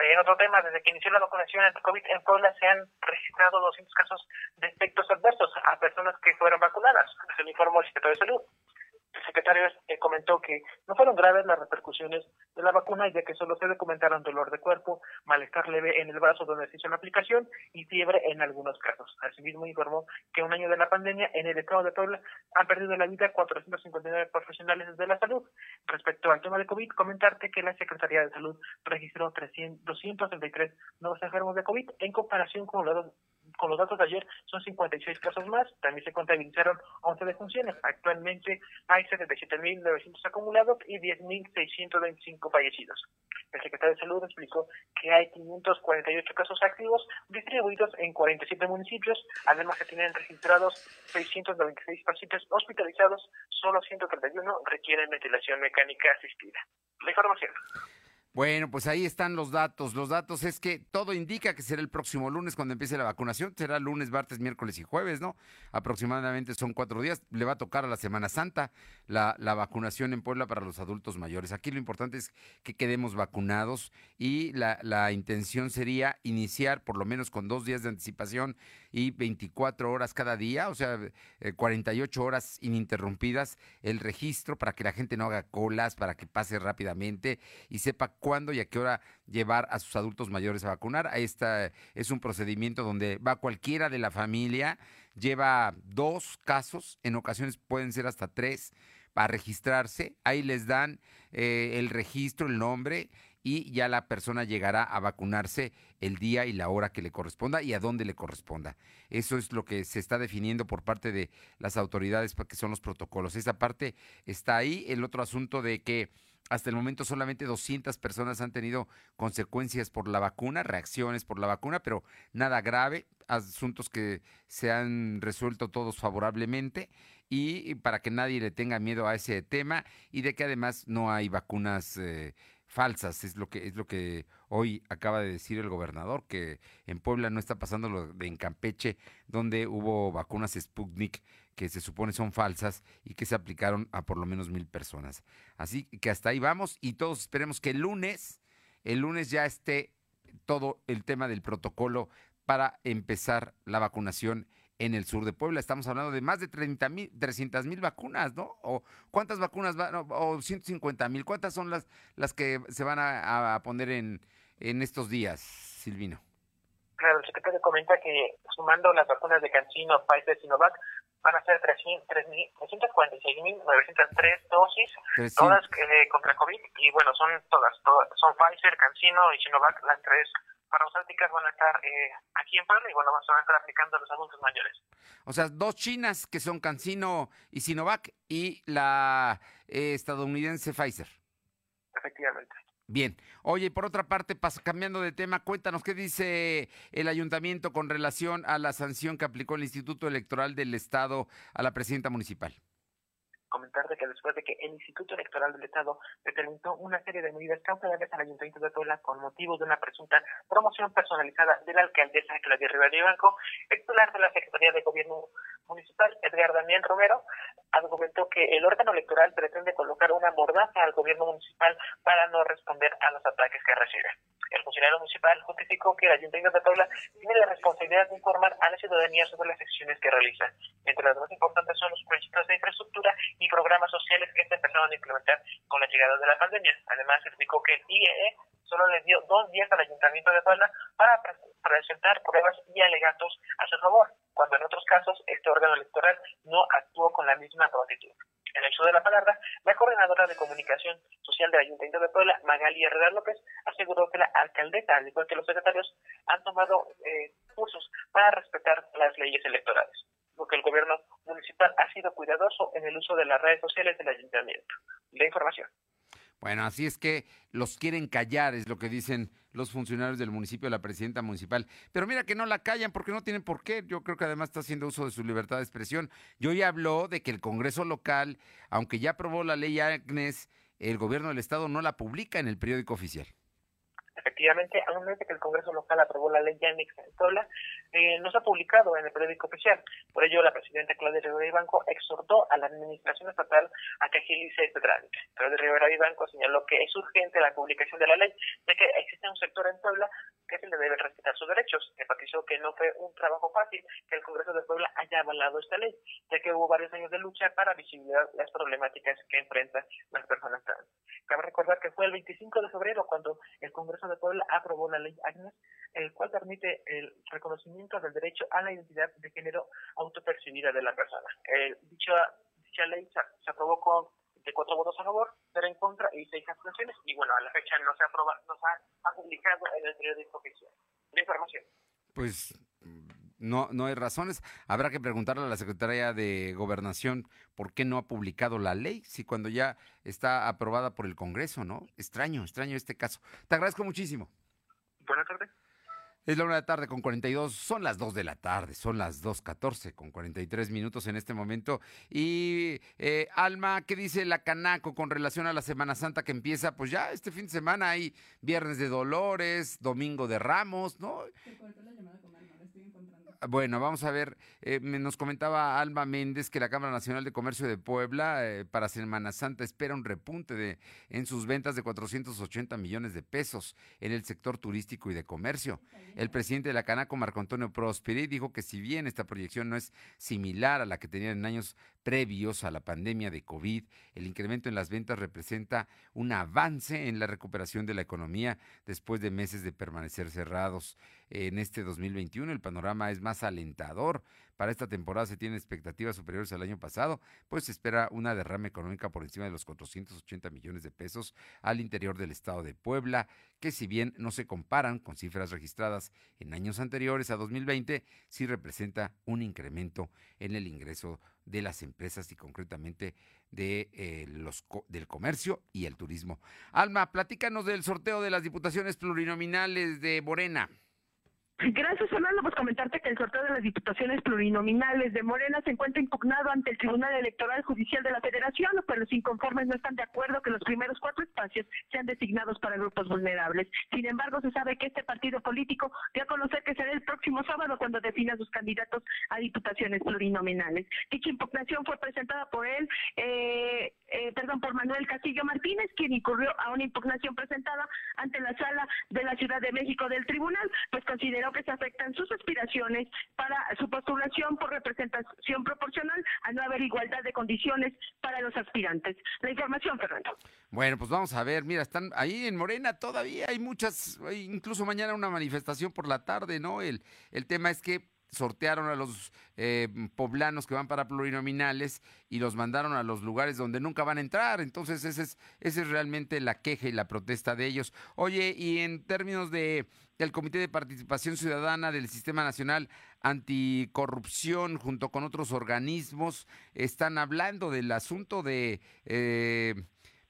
En otro tema, desde que inició la vacunación anti-COVID en Puebla se han registrado 200 casos de efectos adversos a personas que fueron vacunadas, se informó el secretario de Salud. El secretario eh, comentó que no fueron graves las repercusiones de la vacuna, ya que solo se documentaron dolor de cuerpo, malestar leve en el brazo donde se hizo la aplicación y fiebre en algunos casos. Asimismo, informó que un año de la pandemia en el estado de Puebla han perdido la vida 459 profesionales de la salud. Respecto al tema de COVID, comentarte que la Secretaría de Salud registró 300, 233 nuevos enfermos de COVID en comparación con los con los datos de ayer son 56 casos más, también se contabilizaron 11 defunciones. Actualmente hay 77.900 acumulados y 10.625 fallecidos. El secretario de Salud explicó que hay 548 casos activos distribuidos en 47 municipios, además se tienen registrados 696 pacientes hospitalizados, solo 131 requieren ventilación mecánica asistida. La información. Bueno, pues ahí están los datos. Los datos es que todo indica que será el próximo lunes cuando empiece la vacunación. Será lunes, martes, miércoles y jueves, ¿no? Aproximadamente son cuatro días. Le va a tocar a la Semana Santa la, la vacunación en Puebla para los adultos mayores. Aquí lo importante es que quedemos vacunados y la, la intención sería iniciar por lo menos con dos días de anticipación y 24 horas cada día, o sea, 48 eh, horas ininterrumpidas el registro para que la gente no haga colas, para que pase rápidamente y sepa cuándo y a qué hora llevar a sus adultos mayores a vacunar. Está, es un procedimiento donde va cualquiera de la familia, lleva dos casos, en ocasiones pueden ser hasta tres, para registrarse. Ahí les dan eh, el registro, el nombre y ya la persona llegará a vacunarse el día y la hora que le corresponda y a dónde le corresponda. Eso es lo que se está definiendo por parte de las autoridades, que son los protocolos. Esa parte está ahí. El otro asunto de que hasta el momento solamente 200 personas han tenido consecuencias por la vacuna, reacciones por la vacuna, pero nada grave, asuntos que se han resuelto todos favorablemente y para que nadie le tenga miedo a ese tema y de que además no hay vacunas eh, falsas, es lo que es lo que hoy acaba de decir el gobernador que en Puebla no está pasando lo de en Campeche donde hubo vacunas Sputnik que se supone son falsas y que se aplicaron a por lo menos mil personas. Así que hasta ahí vamos y todos esperemos que el lunes, el lunes ya esté todo el tema del protocolo para empezar la vacunación en el sur de Puebla. Estamos hablando de más de 30 mil, 300 mil vacunas, ¿no? ¿O cuántas vacunas van? O 150 mil. ¿Cuántas son las, las que se van a, poner en, en estos días, Silvino? Claro, el secretario comenta que sumando las vacunas de Cancino, Pfizer, Sinovac, van a ser 346.903 dosis, todas eh, contra COVID, y bueno, son todas, todas, son Pfizer, Cancino y Sinovac, las tres farmacéuticas van a estar eh, aquí en Puebla y bueno, van a estar aplicando a los adultos mayores. O sea, dos chinas que son Cancino y Sinovac y la eh, estadounidense Pfizer. Efectivamente. Bien. Oye, por otra parte, cambiando de tema, cuéntanos qué dice el ayuntamiento con relación a la sanción que aplicó el Instituto Electoral del Estado a la presidenta municipal comentarte que después de que el Instituto Electoral del Estado determinó una serie de medidas cautelares al Ayuntamiento de Puebla con motivo de una presunta promoción personalizada de la alcaldesa Claudia Rivera Banco, el titular de la Secretaría de Gobierno Municipal, Edgar Daniel Romero, argumentó que el órgano electoral pretende colocar una mordaza al gobierno municipal para no responder a los ataques que recibe. El funcionario municipal justificó que el Ayuntamiento de Puebla tiene la responsabilidad de informar a la ciudadanía sobre las acciones que realiza. Entre las más importantes son los proyectos de infraestructura y programas sociales que se empezaron a implementar con la llegada de la pandemia. Además, explicó que el IEE solo le dio dos días al Ayuntamiento de Puebla para presentar pruebas y alegatos a su favor, cuando en otros casos este órgano electoral no actuó con la misma prontitud. En el uso de la palabra, la coordinadora de comunicación social del Ayuntamiento de Puebla, Magali Herrera López, aseguró que la alcaldesa, al igual que los secretarios, han tomado eh, cursos para respetar las leyes electorales porque el gobierno municipal ha sido cuidadoso en el uso de las redes sociales del ayuntamiento. La información. Bueno, así es que los quieren callar, es lo que dicen los funcionarios del municipio, la presidenta municipal. Pero mira que no la callan porque no tienen por qué. Yo creo que además está haciendo uso de su libertad de expresión. Yo ya habló de que el Congreso local, aunque ya aprobó la ley Agnes, el gobierno del Estado no la publica en el periódico oficial. Efectivamente, a un mes de que el Congreso local aprobó la ley Yanix en Puebla, eh, no se ha publicado en el periódico oficial. Por ello, la presidenta Claudia Rivera Banco exhortó a la administración estatal a que agilice este trámite. Claudia Rivera Banco señaló que es urgente la publicación de la ley, ya que existe un sector en Puebla que se le debe respetar sus derechos. Enfatizó que no fue un trabajo fácil que el Congreso de Puebla haya avalado esta ley, ya que hubo varios años de lucha para visibilizar las problemáticas que enfrentan las personas trans. Cabe recordar que fue el 25 de febrero cuando el Congreso de Puebla aprobó la ley Agnes, el cual permite el reconocimiento del derecho a la identidad de género autopercibida de la persona. dicha, dicha ley se, aprobó con de cuatro votos a favor, cero en contra y seis abstenciones. Y bueno, a la fecha no se, aproba, no se ha, publicado en el periódico oficial. La información. Pues no, no hay razones. Habrá que preguntarle a la Secretaría de Gobernación por qué no ha publicado la ley, si cuando ya está aprobada por el Congreso, ¿no? Extraño, extraño este caso. Te agradezco muchísimo. Buenas tardes. Es la una de la tarde con 42, son las 2 de la tarde, son las 2.14 con 43 minutos en este momento. Y eh, Alma, ¿qué dice la Canaco con relación a la Semana Santa que empieza? Pues ya este fin de semana hay Viernes de Dolores, Domingo de Ramos, ¿no? Bueno, vamos a ver, eh, nos comentaba Alma Méndez que la Cámara Nacional de Comercio de Puebla eh, para Semana Santa espera un repunte de, en sus ventas de 480 millones de pesos en el sector turístico y de comercio. El presidente de la Canaco, Marco Antonio Prosperi, dijo que si bien esta proyección no es similar a la que tenían en años previos a la pandemia de COVID, el incremento en las ventas representa un avance en la recuperación de la economía después de meses de permanecer cerrados. En este 2021 el panorama es más alentador. Para esta temporada se tienen expectativas superiores al año pasado, pues se espera una derrama económica por encima de los 480 millones de pesos al interior del estado de Puebla, que si bien no se comparan con cifras registradas en años anteriores a 2020, sí representa un incremento en el ingreso de las empresas y concretamente de eh, los del comercio y el turismo. Alma, platícanos del sorteo de las diputaciones plurinominales de Morena. Gracias, Fernando. Pues comentarte que el sorteo de las diputaciones plurinominales de Morena se encuentra impugnado ante el Tribunal Electoral Judicial de la Federación, pero los inconformes no están de acuerdo que los primeros cuatro espacios sean designados para grupos vulnerables. Sin embargo, se sabe que este partido político dio a conocer que será el próximo sábado cuando defina sus candidatos a diputaciones plurinominales. Dicha impugnación fue presentada por él, eh, eh, perdón, por Manuel Castillo Martínez, quien incurrió a una impugnación presentada ante la sala de la Ciudad de México del Tribunal, pues consideró que se afectan sus aspiraciones para su postulación por representación proporcional a no haber igualdad de condiciones para los aspirantes. La información, Fernando. Bueno, pues vamos a ver, mira, están ahí en Morena todavía hay muchas, incluso mañana una manifestación por la tarde, ¿no? El, el tema es que sortearon a los eh, poblanos que van para plurinominales y los mandaron a los lugares donde nunca van a entrar. Entonces, esa es, esa es realmente la queja y la protesta de ellos. Oye, y en términos de del Comité de Participación Ciudadana del Sistema Nacional Anticorrupción, junto con otros organismos, están hablando del asunto de, eh,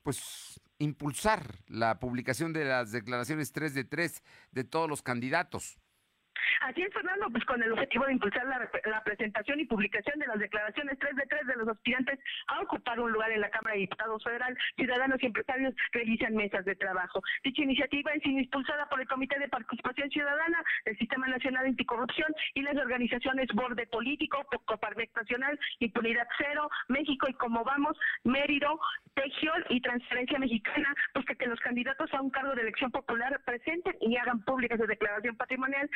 pues, impulsar la publicación de las declaraciones 3 de 3 de todos los candidatos. Así es, Fernando, pues con el objetivo de impulsar la, la, presentación y publicación de las declaraciones 3 de 3 de los aspirantes a ocupar un lugar en la Cámara de Diputados Federal, ciudadanos y empresarios realizan mesas de trabajo. Dicha iniciativa es impulsada por el Comité de Participación Ciudadana, el Sistema Nacional Anticorrupción y las organizaciones Borde Político, Coparmex Nacional, Impunidad Cero, México y Como Vamos, Mérida, Tejiol y Transferencia Mexicana, pues que los candidatos a un cargo de elección popular presenten y hagan públicas de declaración patrimonial,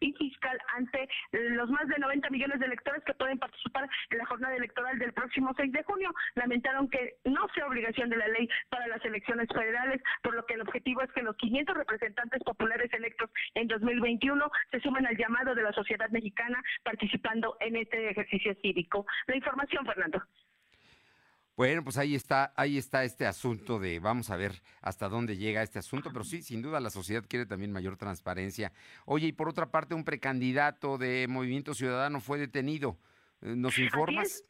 y fiscal ante los más de 90 millones de electores que pueden participar en la jornada electoral del próximo 6 de junio. Lamentaron que no sea obligación de la ley para las elecciones federales, por lo que el objetivo es que los 500 representantes populares electos en 2021 se sumen al llamado de la sociedad mexicana participando en este ejercicio cívico. La información, Fernando. Bueno, pues ahí está, ahí está este asunto de vamos a ver hasta dónde llega este asunto, pero sí, sin duda la sociedad quiere también mayor transparencia. Oye, y por otra parte, un precandidato de Movimiento Ciudadano fue detenido. Eh, ¿Nos informas?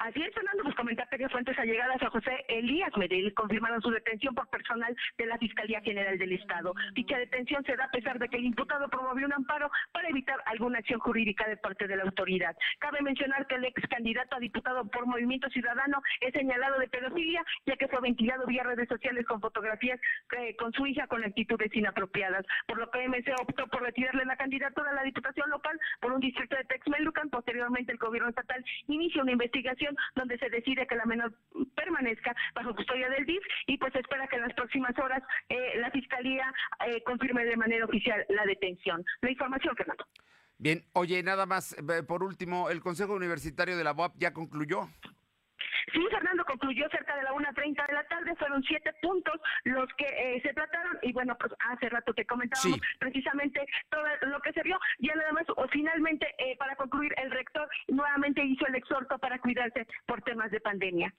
Así es, Fernando, pues comentarte que fuentes allegadas a José Elías Medellín confirmaron su detención por personal de la Fiscalía General del Estado. Dicha detención se da a pesar de que el imputado promovió un amparo para evitar alguna acción jurídica de parte de la autoridad. Cabe mencionar que el ex candidato a diputado por Movimiento Ciudadano es señalado de pedofilia, ya que fue ventilado vía redes sociales con fotografías eh, con su hija con actitudes inapropiadas, por lo que MC optó por retirarle la candidatura a la diputación local por un distrito de Texmelucan. Posteriormente, el gobierno estatal inicia una investigación donde se decide que la menor permanezca bajo custodia del DIF y pues espera que en las próximas horas eh, la Fiscalía eh, confirme de manera oficial la detención. La información, Fernando. Bien, oye, nada más, por último, el Consejo Universitario de la UAP ya concluyó. Sí, Fernando concluyó cerca de la 1.30 de la tarde, fueron siete puntos los que eh, se trataron y bueno, pues hace rato que comentábamos precisamente todo lo que se vio, ya nada más, o finalmente eh, para concluir, el rector nuevamente hizo el exhorto para cuidarse por temas de pandemia.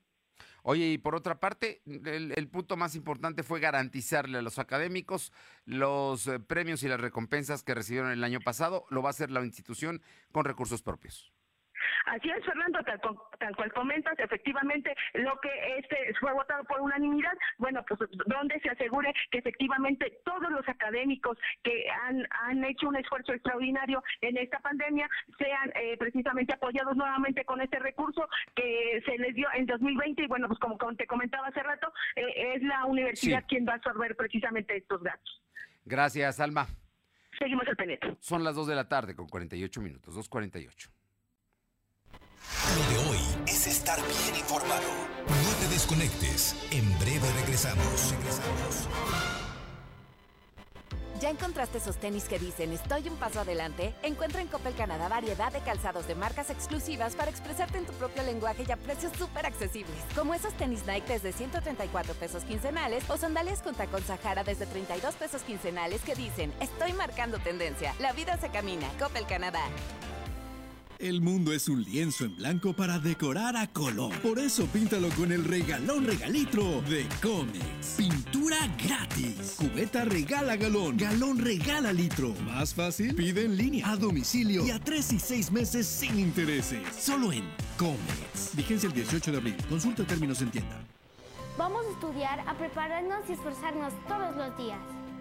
Oye, y por otra parte, el, el, punto más importante fue garantizarle a los académicos los eh, premios y las recompensas que recibieron el año pasado. Lo va a hacer la institución con recursos propios. Así es, Fernando, tal, cual comentas, efectivamente, lo que este fue votado por unanimidad, bueno, pues donde se asegure que efectivamente todos los académicos que han, han hecho un esfuerzo extraordinario en esta pandemia sean eh, precisamente apoyados nuevamente con este recurso que se les dio en 2020 y bueno, pues como te comentaba hace rato, eh, es la universidad quien va a absorber precisamente estos gastos. Gracias, Alma. Seguimos el penetro. Son las 2 de la tarde con 48 minutos, 2.48. Lo de hoy es estar bien informado. No te desconectes. En breve regresamos. Regresamos. ¿Ya encontraste esos tenis que dicen estoy un paso adelante? Encuentra en Coppel Canadá variedad de calzados de marcas exclusivas para expresarte en tu propio lenguaje y a precios súper accesibles. Como esos tenis Nike desde 134 pesos quincenales o sandalias con tacón Sahara desde 32 pesos quincenales que dicen estoy marcando tendencia. La vida se camina. Coppel Canadá. El mundo es un lienzo en blanco para decorar a color. Por eso píntalo con el regalón regalitro de Comex. Pintura gratis. Cubeta regala galón. Galón regala litro. Más fácil, pide en línea, a domicilio y a tres y seis meses sin intereses. Solo en Comex. Vigencia el 18 de abril. Consulta términos en tienda. Vamos a estudiar, a prepararnos y esforzarnos todos los días.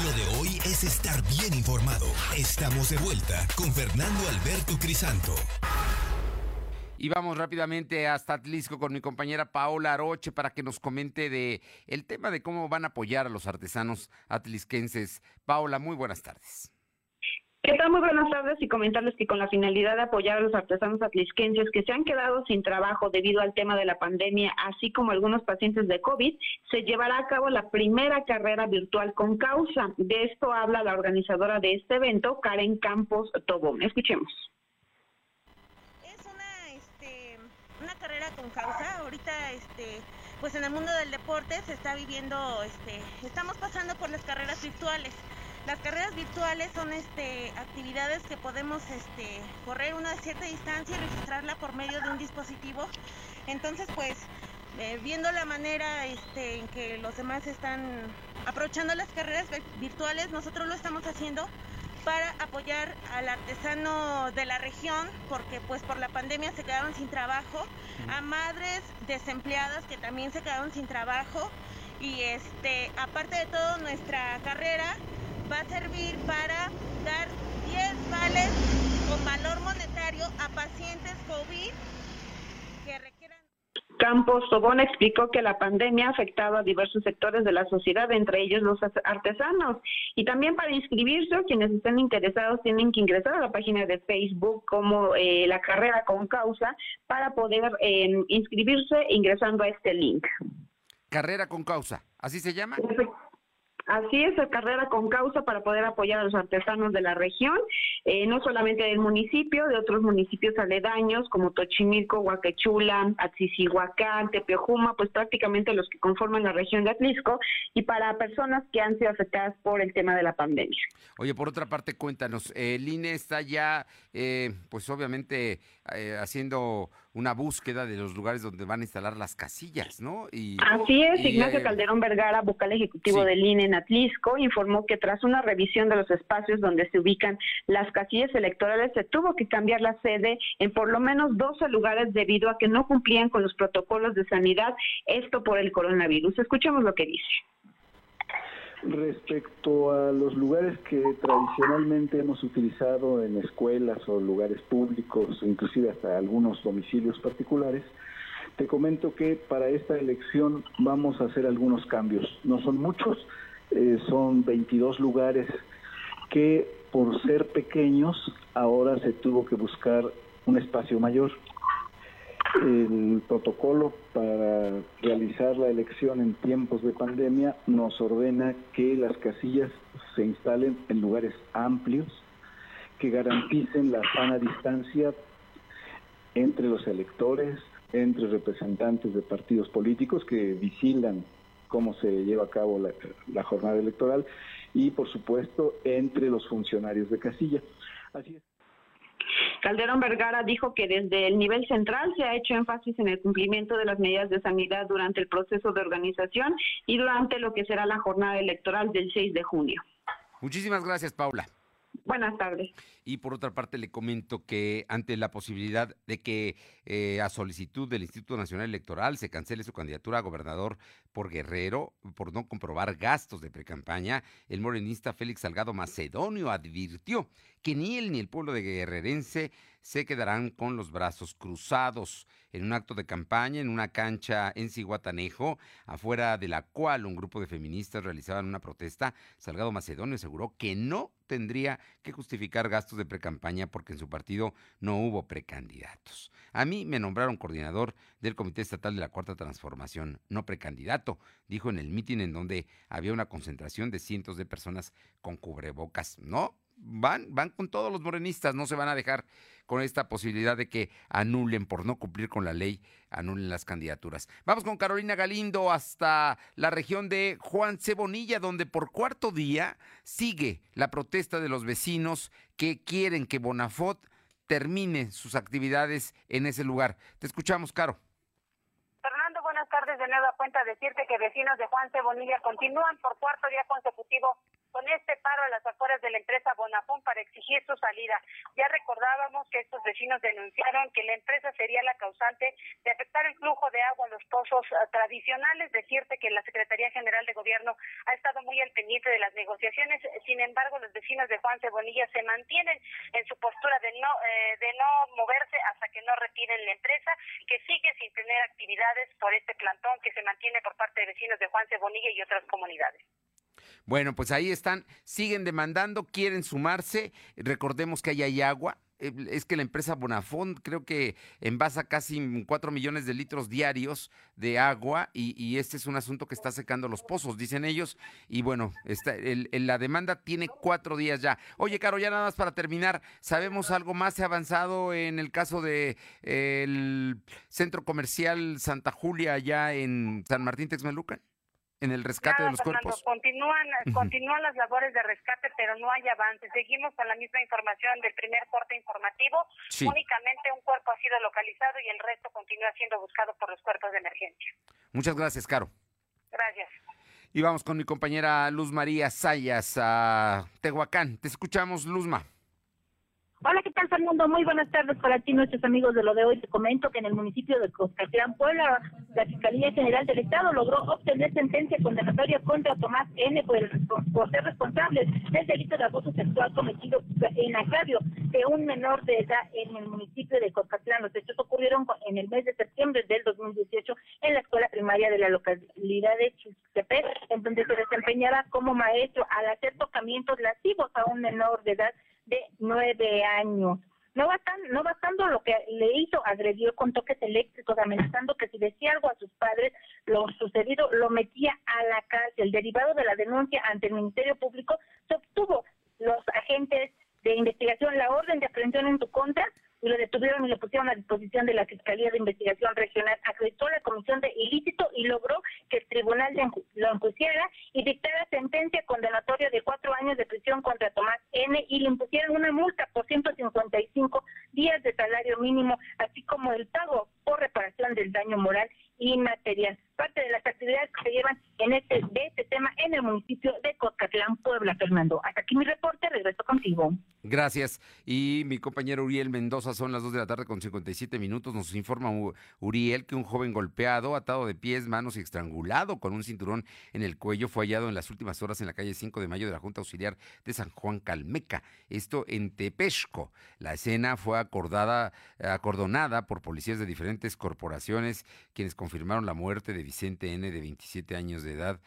Lo de hoy es estar bien informado. Estamos de vuelta con Fernando Alberto Crisanto. Y vamos rápidamente hasta Atlisco con mi compañera Paola Aroche para que nos comente de el tema de cómo van a apoyar a los artesanos atlisquenses. Paola, muy buenas tardes. ¿Qué tal? Muy buenas tardes y comentarles que con la finalidad de apoyar a los artesanos atlisquenses que se han quedado sin trabajo debido al tema de la pandemia, así como algunos pacientes de COVID, se llevará a cabo la primera carrera virtual con causa. De esto habla la organizadora de este evento, Karen Campos Tobón. Escuchemos. Es una, este, una carrera con causa. Ahorita, este, pues en el mundo del deporte se está viviendo, este, estamos pasando por las carreras virtuales las carreras virtuales son este, actividades que podemos este, correr una cierta distancia y registrarla por medio de un dispositivo. Entonces, pues, eh, viendo la manera este, en que los demás están aprovechando las carreras virtuales, nosotros lo estamos haciendo para apoyar al artesano de la región, porque pues por la pandemia se quedaron sin trabajo, a madres desempleadas que también se quedaron sin trabajo y este, aparte de todo nuestra carrera va a servir para dar 10 vales con valor monetario a pacientes COVID que requieran. Campos Tobón explicó que la pandemia ha afectado a diversos sectores de la sociedad, entre ellos los artesanos. Y también para inscribirse, quienes estén interesados tienen que ingresar a la página de Facebook como eh, la carrera con causa para poder eh, inscribirse ingresando a este link. Carrera con causa, ¿así se llama? Así es, carrera con causa para poder apoyar a los artesanos de la región, eh, no solamente del municipio, de otros municipios aledaños como Tochimilco, Huaquechula, Atzisihuacán, Tepeojuma, pues prácticamente los que conforman la región de Atlisco y para personas que han sido afectadas por el tema de la pandemia. Oye, por otra parte, cuéntanos, el INE está ya, eh, pues obviamente eh, haciendo una búsqueda de los lugares donde van a instalar las casillas, ¿no? Y, Así es, Ignacio eh, Calderón Vergara, vocal ejecutivo del INE en Atlisco, informó que tras una revisión de los espacios donde se ubican las casillas electorales, se tuvo que cambiar la sede en por lo menos 12 lugares debido a que no cumplían con los protocolos de sanidad, esto por el coronavirus. Escuchemos lo que dice. Respecto a los lugares que tradicionalmente hemos utilizado en escuelas o lugares públicos, inclusive hasta algunos domicilios particulares, te comento que para esta elección vamos a hacer algunos cambios. No son muchos, eh, son 22 lugares que por ser pequeños ahora se tuvo que buscar un espacio mayor. El protocolo para realizar la elección en tiempos de pandemia nos ordena que las casillas se instalen en lugares amplios que garanticen la sana distancia entre los electores, entre representantes de partidos políticos que vigilan cómo se lleva a cabo la, la jornada electoral y, por supuesto, entre los funcionarios de casilla. Así es. Calderón Vergara dijo que desde el nivel central se ha hecho énfasis en el cumplimiento de las medidas de sanidad durante el proceso de organización y durante lo que será la jornada electoral del 6 de junio. Muchísimas gracias, Paula. Buenas tardes. Y por otra parte le comento que ante la posibilidad de que eh, a solicitud del Instituto Nacional Electoral se cancele su candidatura a gobernador por Guerrero por no comprobar gastos de precampaña, el morenista Félix Salgado Macedonio advirtió que ni él ni el pueblo de Guerrerense se quedarán con los brazos cruzados en un acto de campaña en una cancha en Ciguatanejo, afuera de la cual un grupo de feministas realizaban una protesta. Salgado Macedonio aseguró que no tendría que justificar gastos de precampaña porque en su partido no hubo precandidatos. A mí me nombraron coordinador del Comité Estatal de la Cuarta Transformación, no precandidato, dijo en el mitin en donde había una concentración de cientos de personas con cubrebocas. No, van, van con todos los morenistas, no se van a dejar con esta posibilidad de que anulen por no cumplir con la ley, anulen las candidaturas. Vamos con Carolina Galindo hasta la región de Juan Cebonilla, donde por cuarto día sigue la protesta de los vecinos que quieren que Bonafont termine sus actividades en ese lugar. Te escuchamos, Caro. Fernando, buenas tardes. De nueva cuenta decirte que vecinos de Juan Cebonilla continúan por cuarto día consecutivo con este paro a las afueras de la empresa Bonafón para exigir su salida. Ya recordábamos que estos vecinos denunciaron que la empresa sería la causante de afectar el flujo de agua a los pozos eh, tradicionales. Decirte que la Secretaría General de Gobierno ha estado muy al pendiente de las negociaciones. Sin embargo, los vecinos de Juan Cebonilla se mantienen en su postura de no, eh, de no moverse hasta que no retiren la empresa, que sigue sin tener actividades por este plantón que se mantiene por parte de vecinos de Juan Cebonilla y otras comunidades. Bueno, pues ahí están, siguen demandando, quieren sumarse. Recordemos que ahí hay agua. Eh, es que la empresa Bonafont creo que envasa casi 4 millones de litros diarios de agua y, este es un asunto que está secando los pozos, dicen ellos. Y bueno, está, la demanda tiene cuatro días ya. Oye, Caro, ya nada más para terminar, ¿sabemos algo más? ¿Se ha avanzado en el caso de, centro comercial Santa Julia allá en San Martín Texmelucan? En el rescate de los cuerpos. Continúan, continúan las labores de rescate, pero no hay avance. Seguimos con la misma información del primer corte informativo. Únicamente un cuerpo ha sido localizado y el resto continúa siendo buscado por los cuerpos de emergencia. Muchas gracias, Caro. Gracias. Y vamos con mi compañera Luz María Sayas a Tehuacán. Te escuchamos, Luzma. Hola, ¿qué tal, Fernando? Muy buenas tardes para ti, nuestros amigos de lo de hoy. Te comento que en el municipio de Coscatlán, Puebla, la Fiscalía General del Estado logró obtener sentencia condenatoria contra Tomás N. por, ser responsable del delito de abuso sexual cometido en agravio de un menor de edad en el municipio de Coscatlán. Los hechos ocurrieron en el mes de septiembre del 2018 en la escuela primaria de la localidad de Chustepec, en donde se desempeñaba como maestro al hacer tocamientos lascivos a un menor de edad nueve años. No bastando, no bastando lo que le hizo, agredió con toques eléctricos, amenazando que si decía algo a sus padres, lo sucedido lo metía a la cárcel. Derivado de la denuncia ante el Ministerio Público, se obtuvo los agentes de investigación la orden de aprehensión en su contra y lo detuvieron y lo pusieron a disposición de la Fiscalía de Investigación Regional. Acreditó la comisión de ilícito y logró que el tribunal lo enjuiciara y dictara sentencia condenatoria de cuatro años de prisión contra Tomás N. y le impusieron una multa por 155 días de salario mínimo, así como el pago por reparación del daño moral y material. Parte de las actividades que se llevan en este, de este tema en el municipio de Coscatlán, Puebla, Fernando. Hasta aquí mi reporte, regreso contigo. Gracias. Y mi compañero Uriel Mendoza, son las 2 de la tarde con 57 minutos. Nos informa Uriel que un joven golpeado, atado de pies, manos y estrangulado con un cinturón en el cuello fue hallado en las últimas horas en la calle 5 de mayo de la Junta Auxiliar de San Juan Calmeca. Esto en Tepesco. La escena fue acordada, acordonada por policías de diferentes corporaciones, quienes confirmaron la muerte de Vicente N., de 27 años de edad,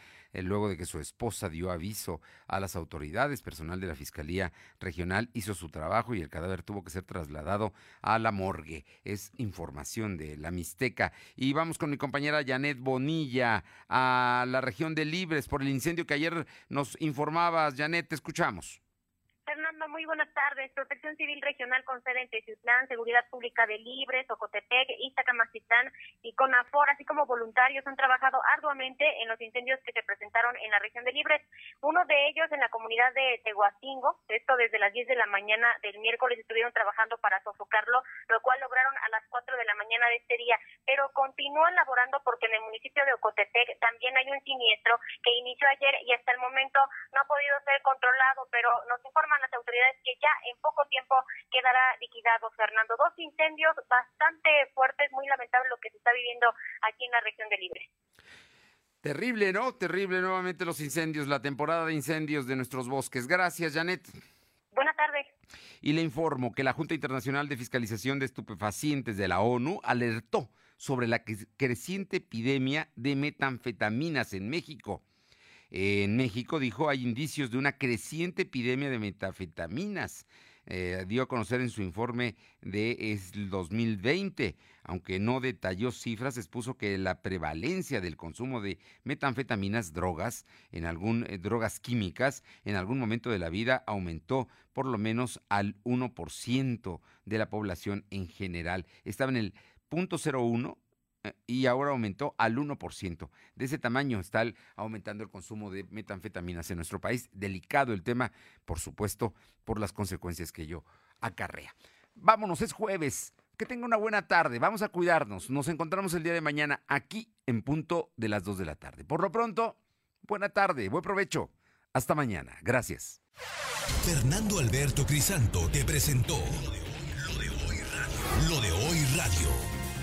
luego de que su esposa dio aviso a las autoridades. Personal de la Fiscalía Regional hizo su trabajo y el cadáver tuvo que ser trasladado a la morgue. Es información de la Mixteca. Y vamos con mi compañera Janet Bonilla a la región de Libres por el incendio que ayer nos informabas. Janet, te escuchamos. Fernando, muy buenas tardes. Protección Civil Regional con sede en Teciutlán, Seguridad Pública de Libres, Ocotepec, Iztacamacitlán y CONAFOR, así como voluntarios, han trabajado arduamente en los incendios que se presentaron en la región de Libres. Uno de ellos en la comunidad de Tehuacingo, esto desde las 10 de la mañana del miércoles estuvieron trabajando para sofocarlo, lo cual lograron a las 4 de la mañana de este día, pero continúan laborando porque en el municipio de Ocotepec también hay un siniestro que inició ayer y hasta el momento no ha podido ser controlado, pero nos informa las autoridades que ya en poco tiempo quedará liquidado, Fernando. Dos incendios bastante fuertes, muy lamentable lo que se está viviendo aquí en la región de Libre. Terrible, ¿no? Terrible nuevamente los incendios, la temporada de incendios de nuestros bosques. Gracias, Janet. Buenas tardes. Y le informo que la Junta Internacional de Fiscalización de Estupefacientes de la ONU alertó sobre la creciente epidemia de metanfetaminas en México en México, dijo, hay indicios de una creciente epidemia de metafetaminas. Eh, dio a conocer en su informe de 2020, aunque no detalló cifras, expuso que la prevalencia del consumo de metanfetaminas, drogas, en algún eh, drogas químicas, en algún momento de la vida aumentó por lo menos al 1% de la población en general. Estaba en el punto 01 eh, y ahora aumentó al 1%. De ese tamaño está aumentando el consumo de metanfetaminas en nuestro país. Delicado el tema, por supuesto, por las consecuencias que ello acarrea. Vámonos, es jueves. Que tenga una buena tarde. Vamos a cuidarnos. Nos encontramos el día de mañana aquí en punto de las 2 de la tarde. Por lo pronto, buena tarde, buen provecho. Hasta mañana. Gracias. Fernando Alberto Crisanto te presentó Lo de Hoy. Lo de Hoy Radio.